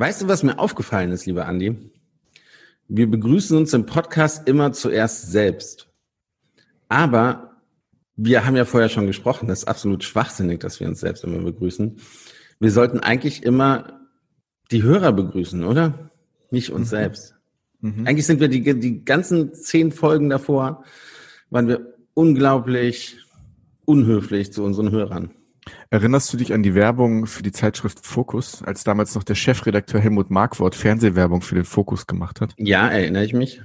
Weißt du, was mir aufgefallen ist, lieber Andi? Wir begrüßen uns im Podcast immer zuerst selbst. Aber wir haben ja vorher schon gesprochen, das ist absolut schwachsinnig, dass wir uns selbst immer begrüßen. Wir sollten eigentlich immer die Hörer begrüßen, oder? Nicht uns mhm. selbst. Mhm. Eigentlich sind wir die, die ganzen zehn Folgen davor, waren wir unglaublich unhöflich zu unseren Hörern. Erinnerst du dich an die Werbung für die Zeitschrift Fokus, als damals noch der Chefredakteur Helmut Markwort Fernsehwerbung für den Fokus gemacht hat? Ja, erinnere ich mich.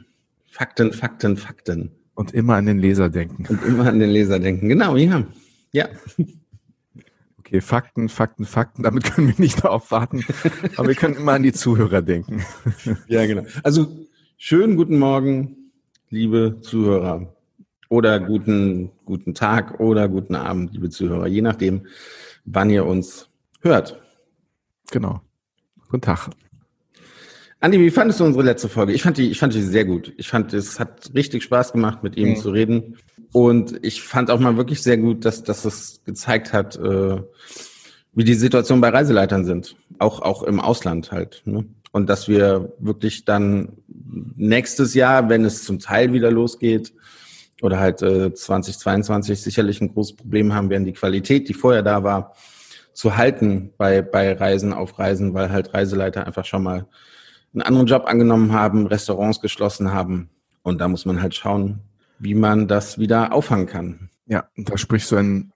Fakten, Fakten, Fakten. Und immer an den Leser denken. Und immer an den Leser denken. Genau, ja. Ja. Okay, Fakten, Fakten, Fakten. Damit können wir nicht darauf warten. aber wir können immer an die Zuhörer denken. ja, genau. Also, schönen guten Morgen, liebe Zuhörer oder guten, guten Tag oder guten Abend, liebe Zuhörer, je nachdem, wann ihr uns hört. Genau. Guten Tag. Andi, wie fandest du unsere letzte Folge? Ich fand die, ich fand die sehr gut. Ich fand, es hat richtig Spaß gemacht, mit ihm mhm. zu reden. Und ich fand auch mal wirklich sehr gut, dass, dass es gezeigt hat, äh, wie die Situation bei Reiseleitern sind. Auch, auch im Ausland halt. Ne? Und dass wir wirklich dann nächstes Jahr, wenn es zum Teil wieder losgeht, oder halt äh, 2022 sicherlich ein großes Problem haben werden, die Qualität, die vorher da war, zu halten bei, bei Reisen auf Reisen, weil halt Reiseleiter einfach schon mal einen anderen Job angenommen haben, Restaurants geschlossen haben. Und da muss man halt schauen, wie man das wieder auffangen kann. Ja, da sprichst du ein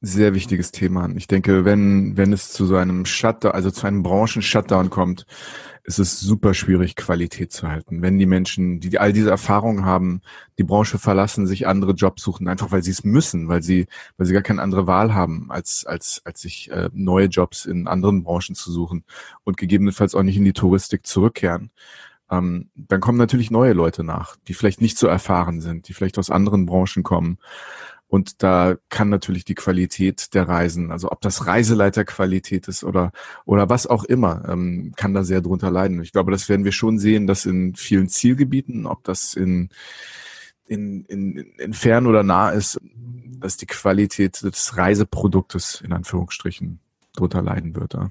sehr wichtiges Thema an. Ich denke, wenn, wenn es zu so einem Shutdown, also zu einem Branchen-Shutdown kommt, ist es super schwierig, Qualität zu halten. Wenn die Menschen, die all diese Erfahrungen haben, die Branche verlassen, sich andere Jobs suchen, einfach weil sie es müssen, weil sie, weil sie gar keine andere Wahl haben, als, als, als sich äh, neue Jobs in anderen Branchen zu suchen und gegebenenfalls auch nicht in die Touristik zurückkehren, ähm, dann kommen natürlich neue Leute nach, die vielleicht nicht so erfahren sind, die vielleicht aus anderen Branchen kommen und da kann natürlich die Qualität der Reisen, also ob das Reiseleiterqualität ist oder, oder was auch immer, ähm, kann da sehr drunter leiden. Ich glaube, das werden wir schon sehen, dass in vielen Zielgebieten, ob das in, in, in, in fern oder nah ist, dass die Qualität des Reiseproduktes in Anführungsstrichen drunter leiden wird. Ja.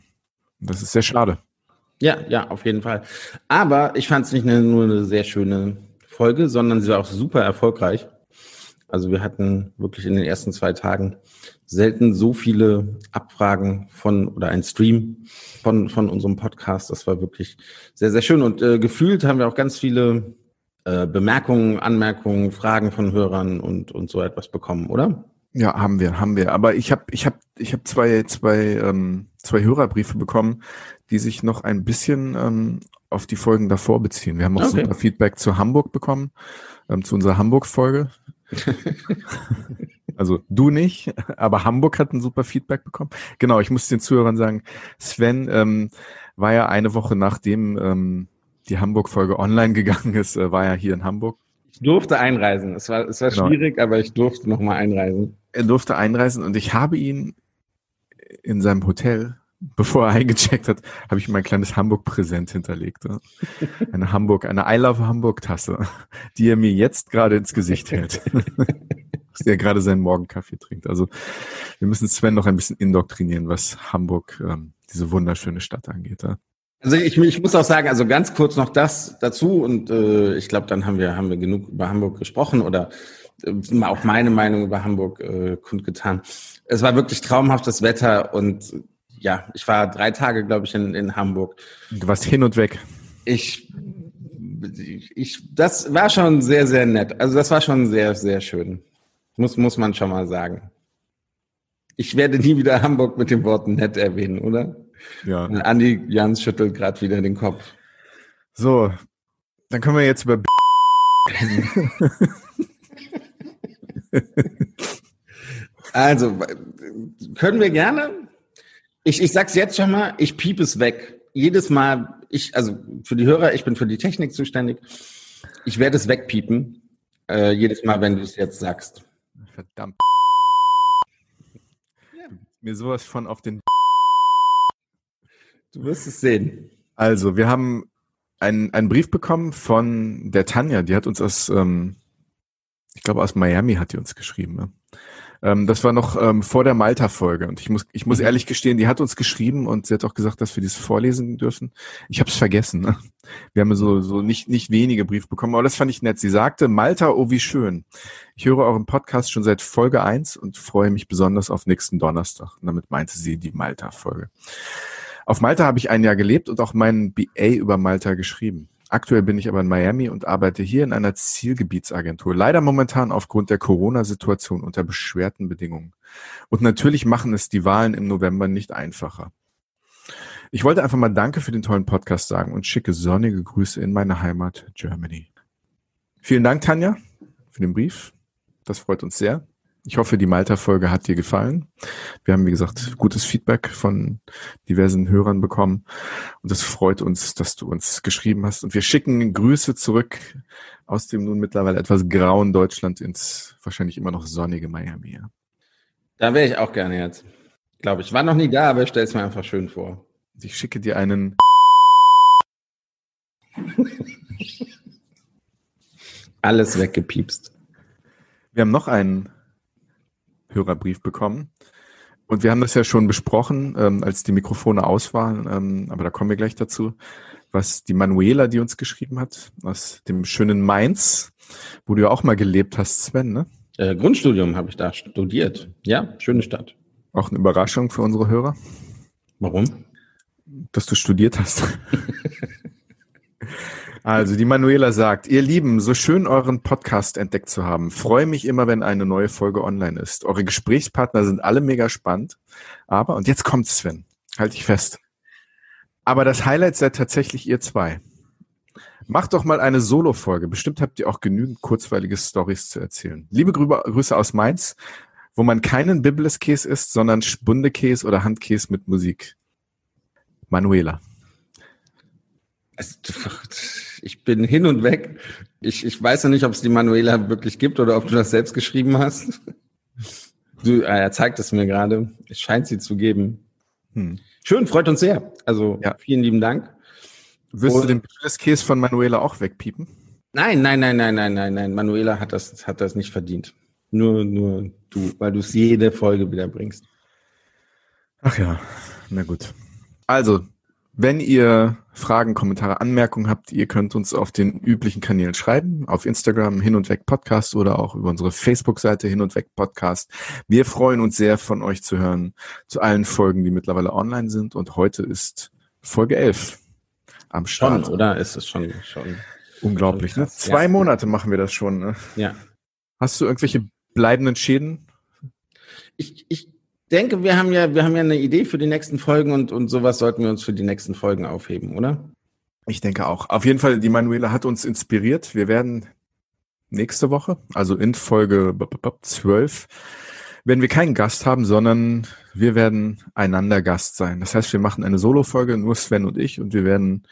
Das ist sehr schade. Ja, ja, auf jeden Fall. Aber ich fand es nicht nur eine sehr schöne Folge, sondern sie war auch super erfolgreich. Also wir hatten wirklich in den ersten zwei Tagen selten so viele Abfragen von oder ein Stream von, von unserem Podcast. Das war wirklich sehr, sehr schön. Und äh, gefühlt haben wir auch ganz viele äh, Bemerkungen, Anmerkungen, Fragen von Hörern und, und so etwas bekommen, oder? Ja, haben wir, haben wir. Aber ich habe ich hab, ich hab zwei, zwei, ähm, zwei Hörerbriefe bekommen, die sich noch ein bisschen ähm, auf die Folgen davor beziehen. Wir haben auch okay. super Feedback zu Hamburg bekommen, ähm, zu unserer Hamburg-Folge. also du nicht, aber Hamburg hat ein super Feedback bekommen. Genau, ich muss den Zuhörern sagen, Sven ähm, war ja eine Woche nachdem ähm, die Hamburg-Folge online gegangen ist, äh, war ja hier in Hamburg. Ich durfte einreisen. Es war, es war genau. schwierig, aber ich durfte nochmal einreisen. Er durfte einreisen und ich habe ihn in seinem Hotel bevor er eingecheckt hat, habe ich mein kleines Hamburg-Präsent hinterlegt. Eine Hamburg, eine I Love Hamburg-Tasse, die er mir jetzt gerade ins Gesicht hält. Dass er gerade seinen Morgenkaffee trinkt. Also wir müssen Sven noch ein bisschen indoktrinieren, was Hamburg, ähm, diese wunderschöne Stadt angeht. Ja? Also ich, ich muss auch sagen, also ganz kurz noch das dazu und äh, ich glaube, dann haben wir haben wir genug über Hamburg gesprochen oder äh, auch meine Meinung über Hamburg äh, kundgetan. Es war wirklich traumhaftes Wetter und ja, ich war drei Tage, glaube ich, in, in Hamburg. Du warst hin und weg. Ich, ich, das war schon sehr, sehr nett. Also das war schon sehr, sehr schön. Muss, muss man schon mal sagen. Ich werde nie wieder Hamburg mit dem Wort nett erwähnen, oder? Ja. Und Andi Jans schüttelt gerade wieder den Kopf. So, dann können wir jetzt über also, können wir gerne. Ich, ich sag's jetzt schon mal, ich piep es weg. Jedes Mal, ich, also für die Hörer, ich bin für die Technik zuständig. Ich werde es wegpiepen. Äh, jedes Mal, wenn du es jetzt sagst. Verdammt. Ja. Mir sowas von auf den. Du wirst es sehen. Also, wir haben einen, einen Brief bekommen von der Tanja, die hat uns aus, ähm, ich glaube aus Miami hat die uns geschrieben. Ne? Ähm, das war noch ähm, vor der Malta-Folge und ich muss, ich muss mhm. ehrlich gestehen, die hat uns geschrieben und sie hat auch gesagt, dass wir dies vorlesen dürfen. Ich habe es vergessen. Ne? Wir haben so, so nicht, nicht wenige Briefe bekommen, aber das fand ich nett. Sie sagte, Malta, oh wie schön. Ich höre euren Podcast schon seit Folge eins und freue mich besonders auf nächsten Donnerstag. Und damit meinte sie die Malta-Folge. Auf Malta habe ich ein Jahr gelebt und auch meinen BA über Malta geschrieben. Aktuell bin ich aber in Miami und arbeite hier in einer Zielgebietsagentur. Leider momentan aufgrund der Corona-Situation unter beschwerten Bedingungen. Und natürlich machen es die Wahlen im November nicht einfacher. Ich wollte einfach mal Danke für den tollen Podcast sagen und schicke sonnige Grüße in meine Heimat Germany. Vielen Dank, Tanja, für den Brief. Das freut uns sehr. Ich hoffe, die Malta-Folge hat dir gefallen. Wir haben, wie gesagt, gutes Feedback von diversen Hörern bekommen. Und es freut uns, dass du uns geschrieben hast. Und wir schicken Grüße zurück aus dem nun mittlerweile etwas grauen Deutschland ins wahrscheinlich immer noch sonnige Miami. Da wäre ich auch gerne jetzt. Glaube ich. War noch nie da, aber ich stelle es mir einfach schön vor. Ich schicke dir einen. Alles weggepiepst. Wir haben noch einen Hörerbrief bekommen. Und wir haben das ja schon besprochen, ähm, als die Mikrofone aus waren, ähm, aber da kommen wir gleich dazu, was die Manuela, die uns geschrieben hat, aus dem schönen Mainz, wo du ja auch mal gelebt hast, Sven, ne? Äh, Grundstudium habe ich da studiert. Ja, schöne Stadt. Auch eine Überraschung für unsere Hörer. Warum? Dass du studiert hast. Also die Manuela sagt, ihr Lieben, so schön euren Podcast entdeckt zu haben. Freue mich immer, wenn eine neue Folge online ist. Eure Gesprächspartner sind alle mega spannend. Aber, und jetzt kommt Sven, halte ich fest. Aber das Highlight seid tatsächlich ihr zwei. Macht doch mal eine Solo-Folge. Bestimmt habt ihr auch genügend kurzweilige Stories zu erzählen. Liebe Grüße aus Mainz, wo man keinen Bibbles-Käse isst, sondern Spundekäse oder Handkäse mit Musik. Manuela ich bin hin und weg. Ich, ich weiß ja nicht, ob es die Manuela wirklich gibt oder ob du das selbst geschrieben hast. Du, äh, er zeigt es mir gerade. Es scheint sie zu geben. Hm. Schön, freut uns sehr. Also ja. vielen lieben Dank. Wirst und, du den Käse von Manuela auch wegpiepen? Nein, nein, nein, nein, nein, nein, nein. Manuela hat das, hat das nicht verdient. Nur, nur du, weil du es jede Folge wieder bringst. Ach ja, na gut. Also, wenn ihr Fragen, Kommentare, Anmerkungen habt, ihr könnt uns auf den üblichen Kanälen schreiben, auf Instagram hin und weg Podcast oder auch über unsere Facebook-Seite hin und weg Podcast. Wir freuen uns sehr von euch zu hören zu allen Folgen, die mittlerweile online sind und heute ist Folge 11 am Start. Schon, oder? Ist es schon, schon. Unglaublich, ne? Zwei ja. Monate machen wir das schon, ne? Ja. Hast du irgendwelche bleibenden Schäden? Ich, ich denke, wir haben ja, wir haben ja eine Idee für die nächsten Folgen und, und sowas sollten wir uns für die nächsten Folgen aufheben, oder? Ich denke auch. Auf jeden Fall, die Manuela hat uns inspiriert. Wir werden nächste Woche, also in Folge 12, werden wir keinen Gast haben, sondern wir werden einander Gast sein. Das heißt, wir machen eine Solo-Folge, nur Sven und ich, und wir werden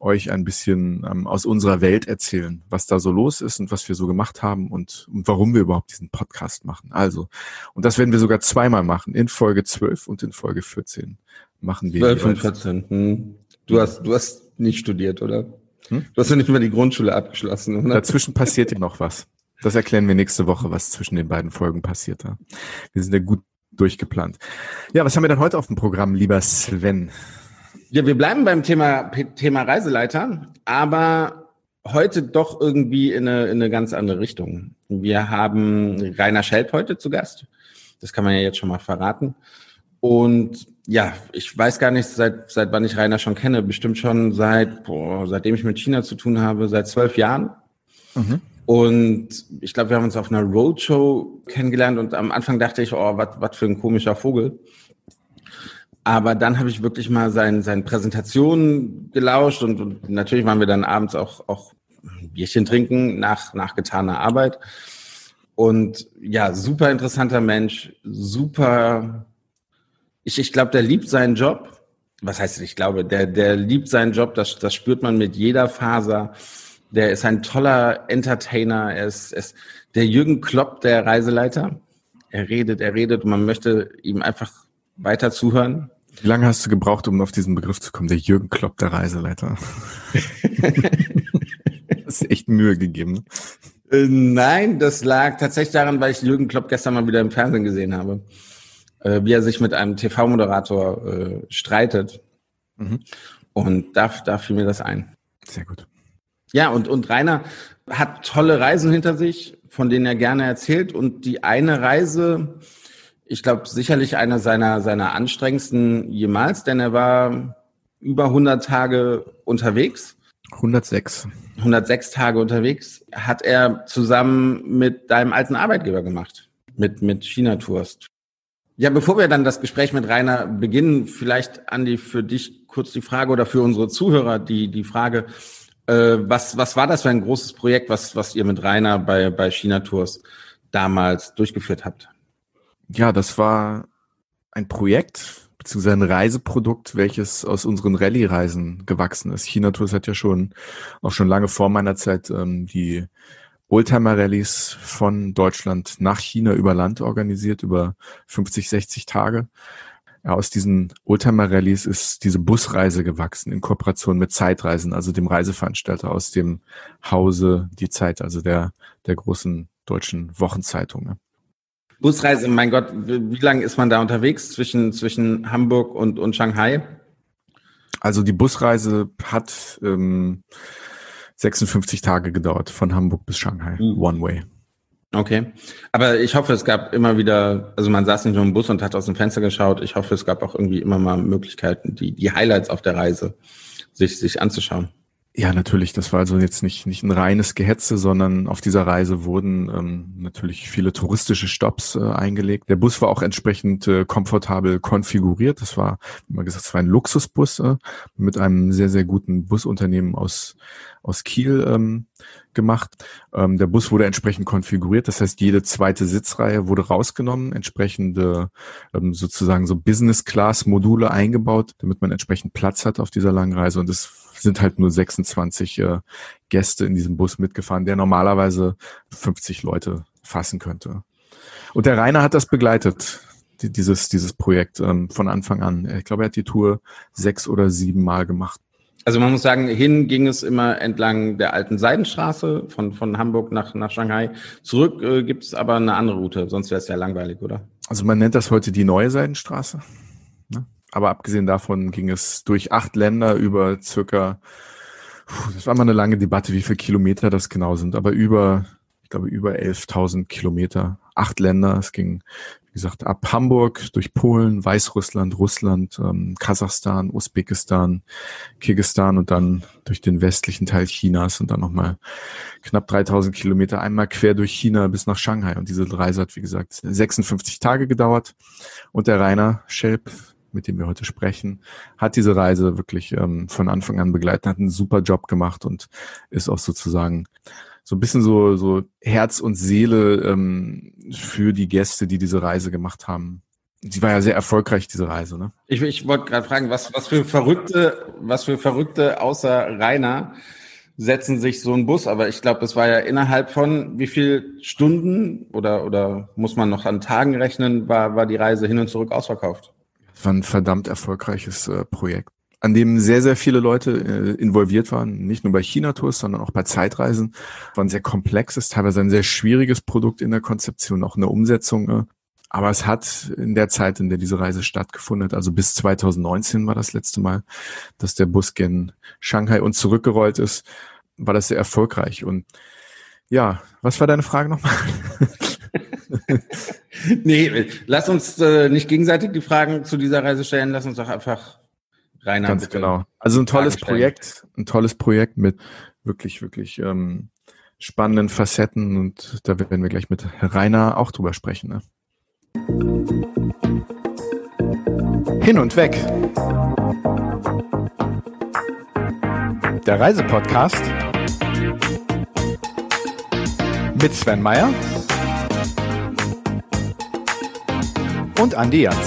euch ein bisschen ähm, aus unserer Welt erzählen, was da so los ist und was wir so gemacht haben und, und warum wir überhaupt diesen Podcast machen. Also, und das werden wir sogar zweimal machen, in Folge 12 und in Folge 14 machen wir. 12 und 14. Hm. Du hast, du hast nicht studiert, oder? Hm? Du hast ja nicht mehr die Grundschule abgeschlossen, oder? Dazwischen passiert ja noch was. Das erklären wir nächste Woche, was zwischen den beiden Folgen passiert. Wir sind ja gut durchgeplant. Ja, was haben wir dann heute auf dem Programm, lieber Sven? Ja, wir bleiben beim Thema, Thema Reiseleiter, aber heute doch irgendwie in eine, in eine ganz andere Richtung. Wir haben Rainer Schelp heute zu Gast. Das kann man ja jetzt schon mal verraten. Und ja, ich weiß gar nicht, seit, seit wann ich Rainer schon kenne. Bestimmt schon seit, boah, seitdem ich mit China zu tun habe, seit zwölf Jahren. Mhm. Und ich glaube, wir haben uns auf einer Roadshow kennengelernt und am Anfang dachte ich, oh, was für ein komischer Vogel. Aber dann habe ich wirklich mal sein, seine Präsentation gelauscht und, und, natürlich waren wir dann abends auch, auch Bierchen trinken nach, nach getaner Arbeit. Und ja, super interessanter Mensch, super. Ich, ich glaube, der liebt seinen Job. Was heißt, ich glaube, der, der liebt seinen Job, das, das spürt man mit jeder Faser. Der ist ein toller Entertainer. Er ist, ist der Jürgen Klopp, der Reiseleiter. Er redet, er redet und man möchte ihm einfach weiter zuhören. Wie lange hast du gebraucht, um auf diesen Begriff zu kommen? Der Jürgen Klopp, der Reiseleiter. das ist echt Mühe gegeben. Äh, nein, das lag tatsächlich daran, weil ich Jürgen Klopp gestern mal wieder im Fernsehen gesehen habe, äh, wie er sich mit einem TV-Moderator äh, streitet. Mhm. Und da, da fiel mir das ein. Sehr gut. Ja, und, und Rainer hat tolle Reisen hinter sich, von denen er gerne erzählt. Und die eine Reise, ich glaube, sicherlich eine seiner, seiner anstrengendsten jemals, denn er war über 100 Tage unterwegs. 106. 106 Tage unterwegs, hat er zusammen mit deinem alten Arbeitgeber gemacht, mit, mit China Tours. Ja, bevor wir dann das Gespräch mit Rainer beginnen, vielleicht, Andi, für dich kurz die Frage oder für unsere Zuhörer die, die Frage, äh, was, was war das für ein großes Projekt, was, was ihr mit Rainer bei, bei China Tours damals durchgeführt habt? Ja, das war ein Projekt, beziehungsweise ein Reiseprodukt, welches aus unseren Rallye-Reisen gewachsen ist. China Tours hat ja schon, auch schon lange vor meiner Zeit, ähm, die Oldtimer-Rallyes von Deutschland nach China über Land organisiert, über 50, 60 Tage. Ja, aus diesen Oldtimer-Rallyes ist diese Busreise gewachsen in Kooperation mit Zeitreisen, also dem Reiseveranstalter aus dem Hause Die Zeit, also der, der großen deutschen Wochenzeitung. Ne? Busreise, mein Gott, wie lange ist man da unterwegs zwischen, zwischen Hamburg und, und Shanghai? Also die Busreise hat ähm, 56 Tage gedauert, von Hamburg bis Shanghai, mhm. One Way. Okay. Aber ich hoffe, es gab immer wieder, also man saß nicht nur im Bus und hat aus dem Fenster geschaut. Ich hoffe, es gab auch irgendwie immer mal Möglichkeiten, die, die Highlights auf der Reise sich, sich anzuschauen. Ja, natürlich. Das war also jetzt nicht, nicht ein reines Gehetze, sondern auf dieser Reise wurden ähm, natürlich viele touristische Stops äh, eingelegt. Der Bus war auch entsprechend äh, komfortabel konfiguriert. Das war, wie man gesagt, es war ein Luxusbus äh, mit einem sehr, sehr guten Busunternehmen aus, aus Kiel ähm, gemacht. Ähm, der Bus wurde entsprechend konfiguriert. Das heißt, jede zweite Sitzreihe wurde rausgenommen, entsprechende ähm, sozusagen so Business-Class-Module eingebaut, damit man entsprechend Platz hat auf dieser langen Reise. Und es sind halt nur 26 äh, Gäste in diesem Bus mitgefahren, der normalerweise 50 Leute fassen könnte. Und der Rainer hat das begleitet, die, dieses, dieses Projekt ähm, von Anfang an. Ich glaube, er hat die Tour sechs oder sieben Mal gemacht. Also man muss sagen, hin ging es immer entlang der alten Seidenstraße von, von Hamburg nach, nach Shanghai. Zurück äh, gibt es aber eine andere Route, sonst wäre es ja langweilig, oder? Also man nennt das heute die neue Seidenstraße. Aber abgesehen davon ging es durch acht Länder über circa, das war mal eine lange Debatte, wie viele Kilometer das genau sind, aber über, ich glaube, über 11.000 Kilometer, acht Länder. Es ging, wie gesagt, ab Hamburg durch Polen, Weißrussland, Russland, ähm, Kasachstan, Usbekistan, Kirgistan und dann durch den westlichen Teil Chinas und dann nochmal knapp 3000 Kilometer einmal quer durch China bis nach Shanghai. Und diese Reise hat, wie gesagt, 56 Tage gedauert. Und der Rainer Schelp, mit dem wir heute sprechen, hat diese Reise wirklich ähm, von Anfang an begleitet, hat einen super Job gemacht und ist auch sozusagen so ein bisschen so, so Herz und Seele ähm, für die Gäste, die diese Reise gemacht haben. Sie war ja sehr erfolgreich, diese Reise, ne? Ich, ich wollte gerade fragen, was, was für Verrückte, was für Verrückte außer Rainer setzen sich so ein Bus, aber ich glaube, das war ja innerhalb von wie viel Stunden oder, oder muss man noch an Tagen rechnen, war, war die Reise hin und zurück ausverkauft? War ein verdammt erfolgreiches äh, Projekt, an dem sehr, sehr viele Leute äh, involviert waren, nicht nur bei China-Tours, sondern auch bei Zeitreisen. War ein sehr komplexes, teilweise ein sehr schwieriges Produkt in der Konzeption, auch in der Umsetzung. Äh. Aber es hat in der Zeit, in der diese Reise stattgefunden hat, also bis 2019 war das letzte Mal, dass der Bus gen Shanghai und zurückgerollt ist, war das sehr erfolgreich. Und ja, was war deine Frage nochmal? nee, lass uns äh, nicht gegenseitig die Fragen zu dieser Reise stellen, lass uns doch einfach rein. Ganz genau. Also ein tolles Projekt, ein tolles Projekt mit wirklich, wirklich ähm, spannenden Facetten und da werden wir gleich mit Rainer auch drüber sprechen. Ne? Hin und weg. Der Reisepodcast mit Sven Meyer und Andi Jans.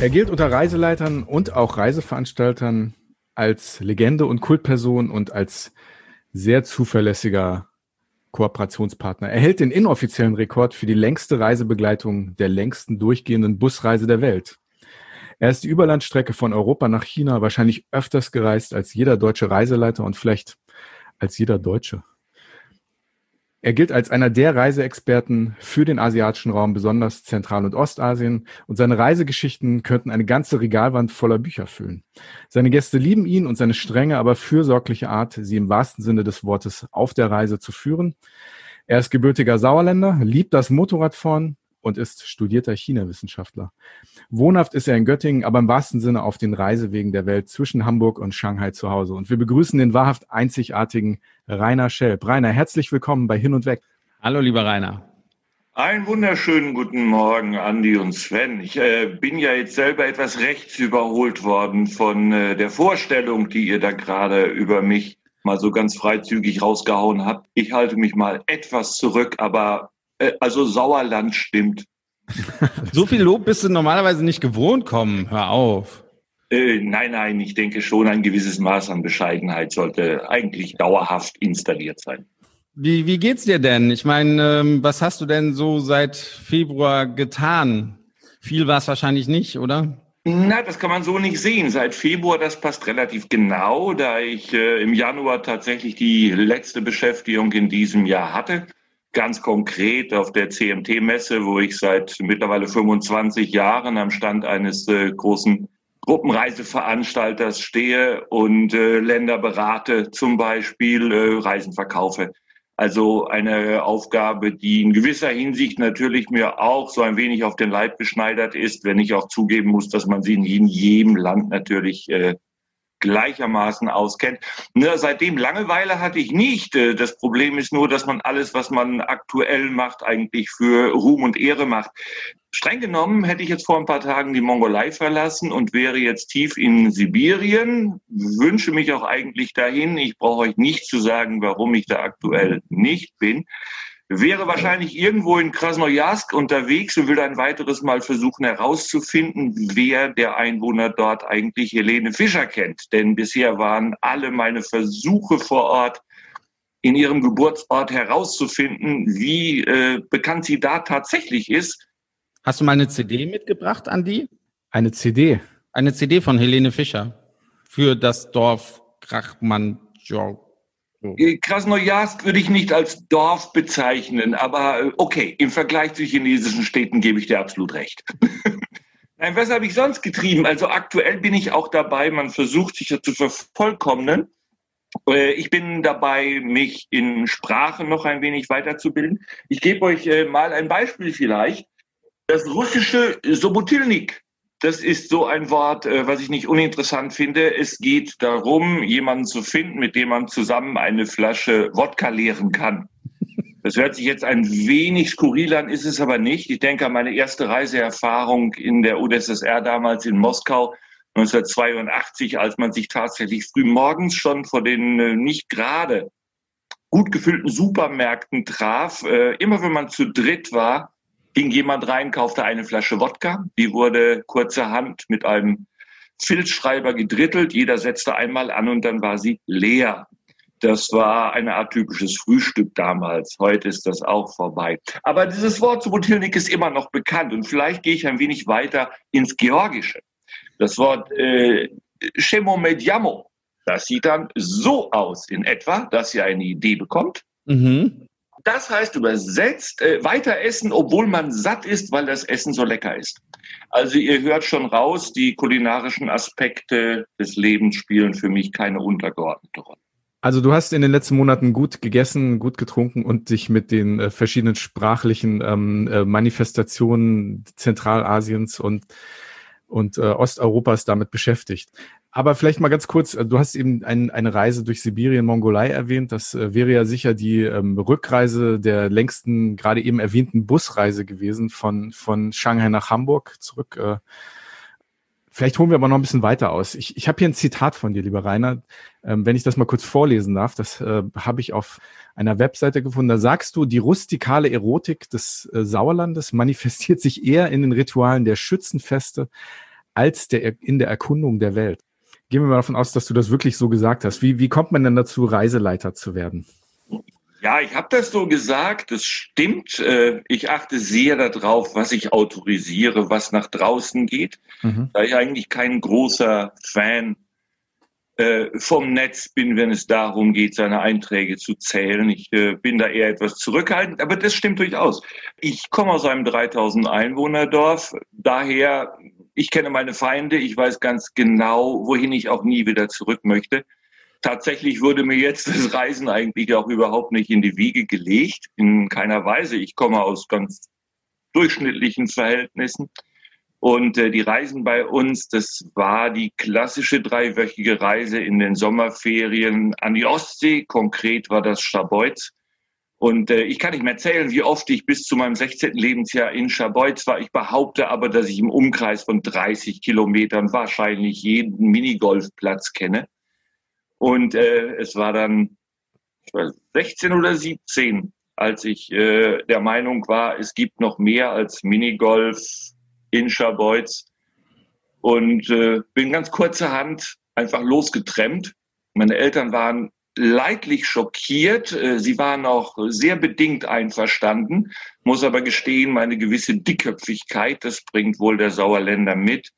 Er gilt unter Reiseleitern und auch Reiseveranstaltern als Legende und Kultperson und als sehr zuverlässiger Kooperationspartner. Er hält den inoffiziellen Rekord für die längste Reisebegleitung der längsten durchgehenden Busreise der Welt. Er ist die Überlandstrecke von Europa nach China wahrscheinlich öfters gereist als jeder deutsche Reiseleiter und vielleicht als jeder Deutsche. Er gilt als einer der Reiseexperten für den asiatischen Raum, besonders Zentral- und Ostasien. Und seine Reisegeschichten könnten eine ganze Regalwand voller Bücher füllen. Seine Gäste lieben ihn und seine strenge, aber fürsorgliche Art, sie im wahrsten Sinne des Wortes auf der Reise zu führen. Er ist gebürtiger Sauerländer, liebt das Motorradfahren und ist studierter China-Wissenschaftler. Wohnhaft ist er in Göttingen, aber im wahrsten Sinne auf den Reisewegen der Welt zwischen Hamburg und Shanghai zu Hause. Und wir begrüßen den wahrhaft einzigartigen Rainer Schelp. Rainer, herzlich willkommen bei Hin und Weg. Hallo, lieber Rainer. Einen wunderschönen guten Morgen, Andi und Sven. Ich äh, bin ja jetzt selber etwas rechts überholt worden von äh, der Vorstellung, die ihr da gerade über mich mal so ganz freizügig rausgehauen habt. Ich halte mich mal etwas zurück, aber also Sauerland stimmt. so viel Lob bist du normalerweise nicht gewohnt kommen. Hör auf. Äh, nein, nein, ich denke schon, ein gewisses Maß an Bescheidenheit sollte eigentlich dauerhaft installiert sein. Wie, wie geht's dir denn? Ich meine, ähm, was hast du denn so seit Februar getan? Viel war es wahrscheinlich nicht, oder? Na, das kann man so nicht sehen. Seit Februar, das passt relativ genau, da ich äh, im Januar tatsächlich die letzte Beschäftigung in diesem Jahr hatte ganz konkret auf der CMT-Messe, wo ich seit mittlerweile 25 Jahren am Stand eines äh, großen Gruppenreiseveranstalters stehe und äh, Länder berate, zum Beispiel äh, Reisen verkaufe. Also eine Aufgabe, die in gewisser Hinsicht natürlich mir auch so ein wenig auf den Leib geschneidert ist, wenn ich auch zugeben muss, dass man sie in jedem Land natürlich äh, gleichermaßen auskennt. Ne, seitdem Langeweile hatte ich nicht. Äh, das Problem ist nur, dass man alles, was man aktuell macht, eigentlich für Ruhm und Ehre macht. Streng genommen hätte ich jetzt vor ein paar Tagen die Mongolei verlassen und wäre jetzt tief in Sibirien, wünsche mich auch eigentlich dahin. Ich brauche euch nicht zu sagen, warum ich da aktuell nicht bin wäre wahrscheinlich irgendwo in Krasnojarsk unterwegs und will ein weiteres Mal versuchen herauszufinden, wer der Einwohner dort eigentlich Helene Fischer kennt. Denn bisher waren alle meine Versuche vor Ort, in ihrem Geburtsort herauszufinden, wie äh, bekannt sie da tatsächlich ist. Hast du mal eine CD mitgebracht, Andi? Eine CD? Eine CD von Helene Fischer für das Dorf Krachmann-Jork. Äh, Krasnojarsk würde ich nicht als Dorf bezeichnen, aber äh, okay, im Vergleich zu chinesischen Städten gebe ich dir absolut recht. Nein, was habe ich sonst getrieben? Also aktuell bin ich auch dabei, man versucht sich ja zu vervollkommnen. Äh, ich bin dabei, mich in Sprache noch ein wenig weiterzubilden. Ich gebe euch mal ein Beispiel vielleicht. Das russische Sobotilnik das ist so ein Wort, äh, was ich nicht uninteressant finde. Es geht darum, jemanden zu finden, mit dem man zusammen eine Flasche Wodka leeren kann. Das hört sich jetzt ein wenig skurril an, ist es aber nicht. Ich denke an meine erste Reiseerfahrung in der UdSSR damals in Moskau 1982, als man sich tatsächlich früh morgens schon vor den äh, nicht gerade gut gefüllten Supermärkten traf. Äh, immer wenn man zu dritt war, ging jemand rein, kaufte eine Flasche Wodka. Die wurde kurzerhand mit einem Filzschreiber gedrittelt. Jeder setzte einmal an und dann war sie leer. Das war eine Art typisches Frühstück damals. Heute ist das auch vorbei. Aber dieses Wort Subotilnik ist immer noch bekannt und vielleicht gehe ich ein wenig weiter ins Georgische. Das Wort äh, Shemomediamo, das sieht dann so aus in etwa, dass ihr eine Idee bekommt. Mhm. Das heißt übersetzt, äh, weiter essen, obwohl man satt ist, weil das Essen so lecker ist. Also ihr hört schon raus, die kulinarischen Aspekte des Lebens spielen für mich keine untergeordnete Rolle. Also du hast in den letzten Monaten gut gegessen, gut getrunken und dich mit den äh, verschiedenen sprachlichen ähm, äh, Manifestationen Zentralasiens und und äh, Osteuropas damit beschäftigt. Aber vielleicht mal ganz kurz, äh, du hast eben ein, eine Reise durch Sibirien, Mongolei erwähnt. Das äh, wäre ja sicher die ähm, Rückreise der längsten, gerade eben erwähnten Busreise gewesen von, von Shanghai nach Hamburg zurück. Äh, vielleicht holen wir aber noch ein bisschen weiter aus. Ich, ich habe hier ein Zitat von dir, lieber Rainer. Ähm, wenn ich das mal kurz vorlesen darf, das äh, habe ich auf einer Webseite gefunden. Da sagst du, die rustikale Erotik des äh, Sauerlandes manifestiert sich eher in den Ritualen der Schützenfeste als der, in der Erkundung der Welt. Gehen wir mal davon aus, dass du das wirklich so gesagt hast. Wie, wie kommt man denn dazu, Reiseleiter zu werden? Ja, ich habe das so gesagt, das stimmt. Äh, ich achte sehr darauf, was ich autorisiere, was nach draußen geht. Mhm. Da ich eigentlich kein großer Fan äh, vom Netz bin, wenn es darum geht, seine Einträge zu zählen. Ich äh, bin da eher etwas zurückhaltend, aber das stimmt durchaus. Ich komme aus einem 3000 Einwohnerdorf, daher ich kenne meine Feinde, ich weiß ganz genau, wohin ich auch nie wieder zurück möchte. Tatsächlich wurde mir jetzt das Reisen eigentlich auch überhaupt nicht in die Wiege gelegt, in keiner Weise. Ich komme aus ganz durchschnittlichen Verhältnissen. Und äh, die Reisen bei uns, das war die klassische dreiwöchige Reise in den Sommerferien an die Ostsee. Konkret war das Scharbeutz. Und äh, ich kann nicht mehr zählen, wie oft ich bis zu meinem 16. Lebensjahr in Scharbeutz war. Ich behaupte aber, dass ich im Umkreis von 30 Kilometern wahrscheinlich jeden Minigolfplatz kenne. Und äh, es war dann ich weiß, 16 oder 17, als ich äh, der Meinung war, es gibt noch mehr als Minigolf in Scharbeutz. Und äh, bin ganz kurzerhand einfach losgetrennt. Meine Eltern waren leidlich schockiert. Äh, sie waren auch sehr bedingt einverstanden, muss aber gestehen, meine gewisse Dickköpfigkeit, das bringt wohl der Sauerländer mit,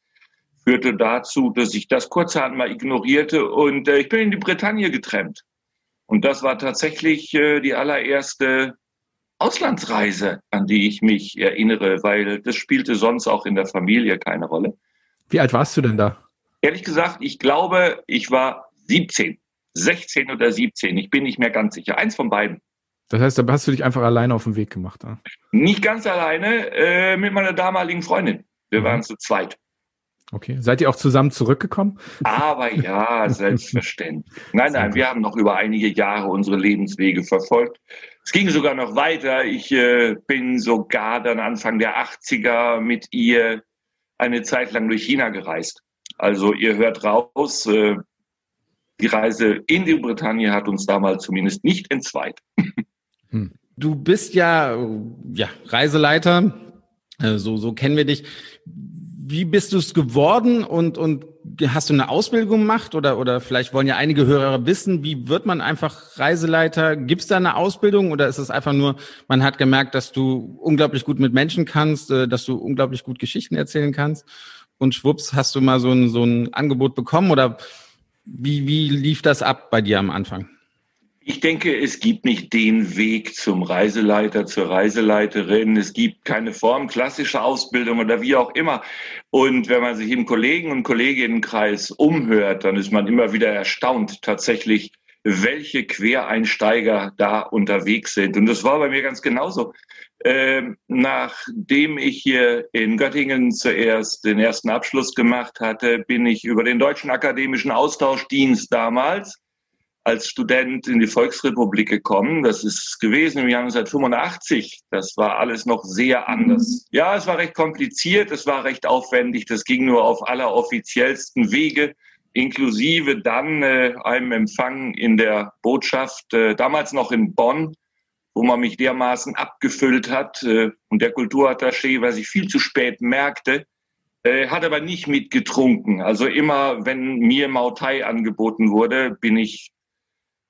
führte dazu, dass ich das kurzerhand mal ignorierte und äh, ich bin in die Bretagne getrennt. Und das war tatsächlich äh, die allererste Auslandsreise, an die ich mich erinnere, weil das spielte sonst auch in der Familie keine Rolle. Wie alt warst du denn da? Ehrlich gesagt, ich glaube, ich war 17, 16 oder 17. Ich bin nicht mehr ganz sicher. Eins von beiden. Das heißt, da hast du dich einfach alleine auf den Weg gemacht. Ja? Nicht ganz alleine, äh, mit meiner damaligen Freundin. Wir mhm. waren zu zweit. Okay. Seid ihr auch zusammen zurückgekommen? Aber ja, selbstverständlich. Nein, nein, wir haben noch über einige Jahre unsere Lebenswege verfolgt. Es ging sogar noch weiter. Ich äh, bin sogar dann Anfang der 80er mit ihr eine Zeit lang durch China gereist. Also ihr hört raus, äh, die Reise in die Bretagne hat uns damals zumindest nicht entzweit. Hm. Du bist ja, ja Reiseleiter, äh, so, so kennen wir dich wie bist du es geworden und, und hast du eine Ausbildung gemacht oder, oder vielleicht wollen ja einige Hörer wissen, wie wird man einfach Reiseleiter? Gibt es da eine Ausbildung oder ist es einfach nur, man hat gemerkt, dass du unglaublich gut mit Menschen kannst, äh, dass du unglaublich gut Geschichten erzählen kannst und schwupps hast du mal so ein, so ein Angebot bekommen oder wie, wie lief das ab bei dir am Anfang? Ich denke, es gibt nicht den Weg zum Reiseleiter, zur Reiseleiterin. Es gibt keine Form, klassische Ausbildung oder wie auch immer. Und wenn man sich im Kollegen- und Kolleginnenkreis umhört, dann ist man immer wieder erstaunt tatsächlich, welche Quereinsteiger da unterwegs sind. Und das war bei mir ganz genauso. Ähm, nachdem ich hier in Göttingen zuerst den ersten Abschluss gemacht hatte, bin ich über den Deutschen Akademischen Austauschdienst damals als Student in die Volksrepublik gekommen. Das ist gewesen im Jahr 1985. Das war alles noch sehr anders. Mhm. Ja, es war recht kompliziert, es war recht aufwendig. Das ging nur auf alleroffiziellsten Wege, inklusive dann äh, einem Empfang in der Botschaft, äh, damals noch in Bonn, wo man mich dermaßen abgefüllt hat. Äh, und der Kulturattaché, was ich viel zu spät merkte, äh, hat aber nicht mitgetrunken. Also immer, wenn mir Mautei angeboten wurde, bin ich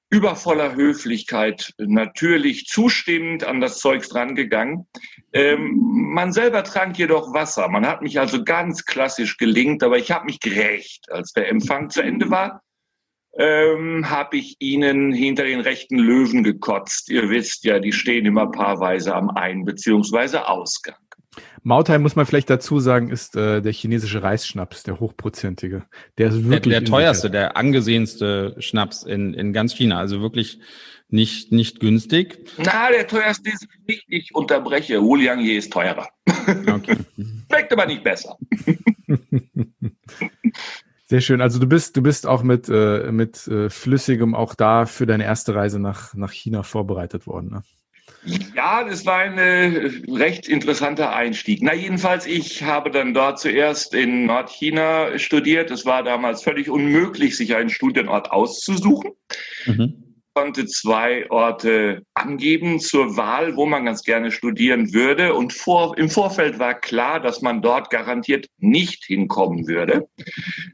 übervoller Höflichkeit natürlich zustimmend an das Zeugs drangegangen. Ähm, man selber trank jedoch Wasser. Man hat mich also ganz klassisch gelingt, aber ich habe mich gerecht. Als der Empfang zu Ende war, ähm, habe ich ihnen hinter den rechten Löwen gekotzt. Ihr wisst ja, die stehen immer paarweise am Ein- bzw. Ausgang. Mautai muss man vielleicht dazu sagen, ist äh, der chinesische Reisschnaps, der hochprozentige. Der ist wirklich der, der teuerste, der angesehenste Schnaps in, in ganz China. Also wirklich nicht, nicht günstig. Na, der teuerste ist nicht, ich unterbreche. Wuliang Ye ist teurer. Okay. Schmeckt aber nicht besser. Sehr schön. Also du bist, du bist auch mit, äh, mit äh, Flüssigem auch da für deine erste Reise nach, nach China vorbereitet worden. Ne? Ja, das war ein äh, recht interessanter Einstieg. Na, jedenfalls, ich habe dann dort zuerst in Nordchina studiert. Es war damals völlig unmöglich, sich einen Studienort auszusuchen. Mhm. Konnte zwei Orte angeben zur Wahl, wo man ganz gerne studieren würde. Und vor, im Vorfeld war klar, dass man dort garantiert nicht hinkommen würde.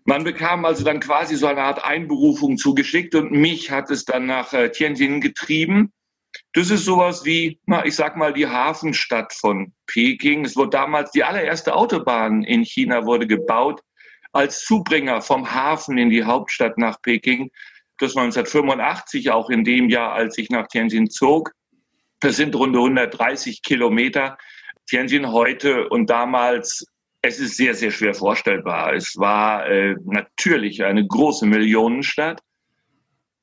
Man bekam also dann quasi so eine Art Einberufung zugeschickt und mich hat es dann nach äh, Tianjin getrieben Das ist sowas wie, na, ich sag mal, die Hafenstadt von Peking. Es wurde damals die allererste Autobahn in China wurde gebaut als Zubringer vom Hafen in die Hauptstadt nach Peking. Das 1985 auch in dem Jahr, als ich nach Tianjin zog. Das sind rund 130 Kilometer. Tianjin heute und damals, es ist sehr, sehr schwer vorstellbar. Es war äh, natürlich eine große Millionenstadt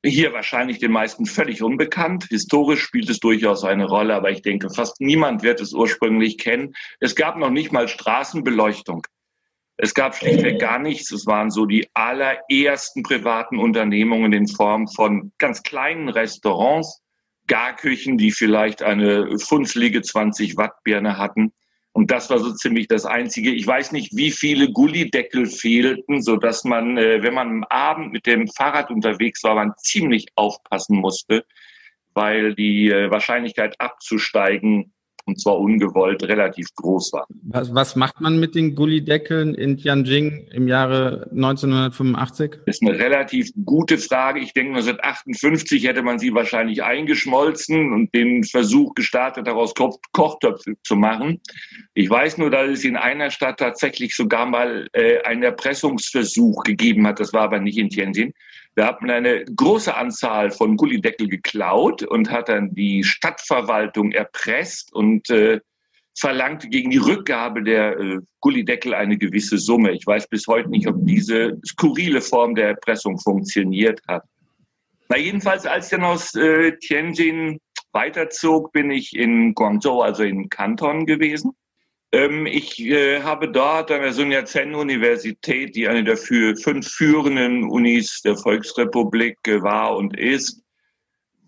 hier wahrscheinlich den meisten völlig unbekannt. Historisch spielt es durchaus eine Rolle, aber ich denke, fast niemand wird es ursprünglich kennen. Es gab noch nicht mal Straßenbeleuchtung. Es gab schlichtweg gar nichts. Es waren so die allerersten privaten Unternehmungen in Form von ganz kleinen Restaurants, Garküchen, die vielleicht eine funzlige 20 Watt Birne hatten. Und das war so ziemlich das Einzige. Ich weiß nicht, wie viele Gullideckel fehlten, so dass man, äh, wenn man am Abend mit dem Fahrrad unterwegs war, man ziemlich aufpassen musste, weil die äh, Wahrscheinlichkeit abzusteigen und zwar ungewollt, relativ groß war. Was, was macht man mit den Gullideckeln in Tianjin im Jahre 1985? Das ist eine relativ gute Frage. Ich denke, 1958 hätte man sie wahrscheinlich eingeschmolzen und den Versuch gestartet, daraus Ko Kochtöpfe zu machen. Ich weiß nur, dass es in einer Stadt tatsächlich sogar mal äh, einen Erpressungsversuch gegeben hat. Das war aber nicht in Tianjin. Da hat man eine große Anzahl von Gullideckel geklaut und hat dann die Stadtverwaltung erpresst und äh, verlangte gegen die Rückgabe der äh, Gullideckel eine gewisse Summe. Ich weiß bis heute nicht, ob diese skurrile Form der Erpressung funktioniert hat. Na jedenfalls, als ich dann aus äh, Tianjin weiterzog, bin ich in Guangzhou, also in Kanton gewesen. Ähm, ich äh, habe dort an der Sun Yat-sen-Universität, die eine der für, fünf führenden Unis der Volksrepublik äh, war und ist,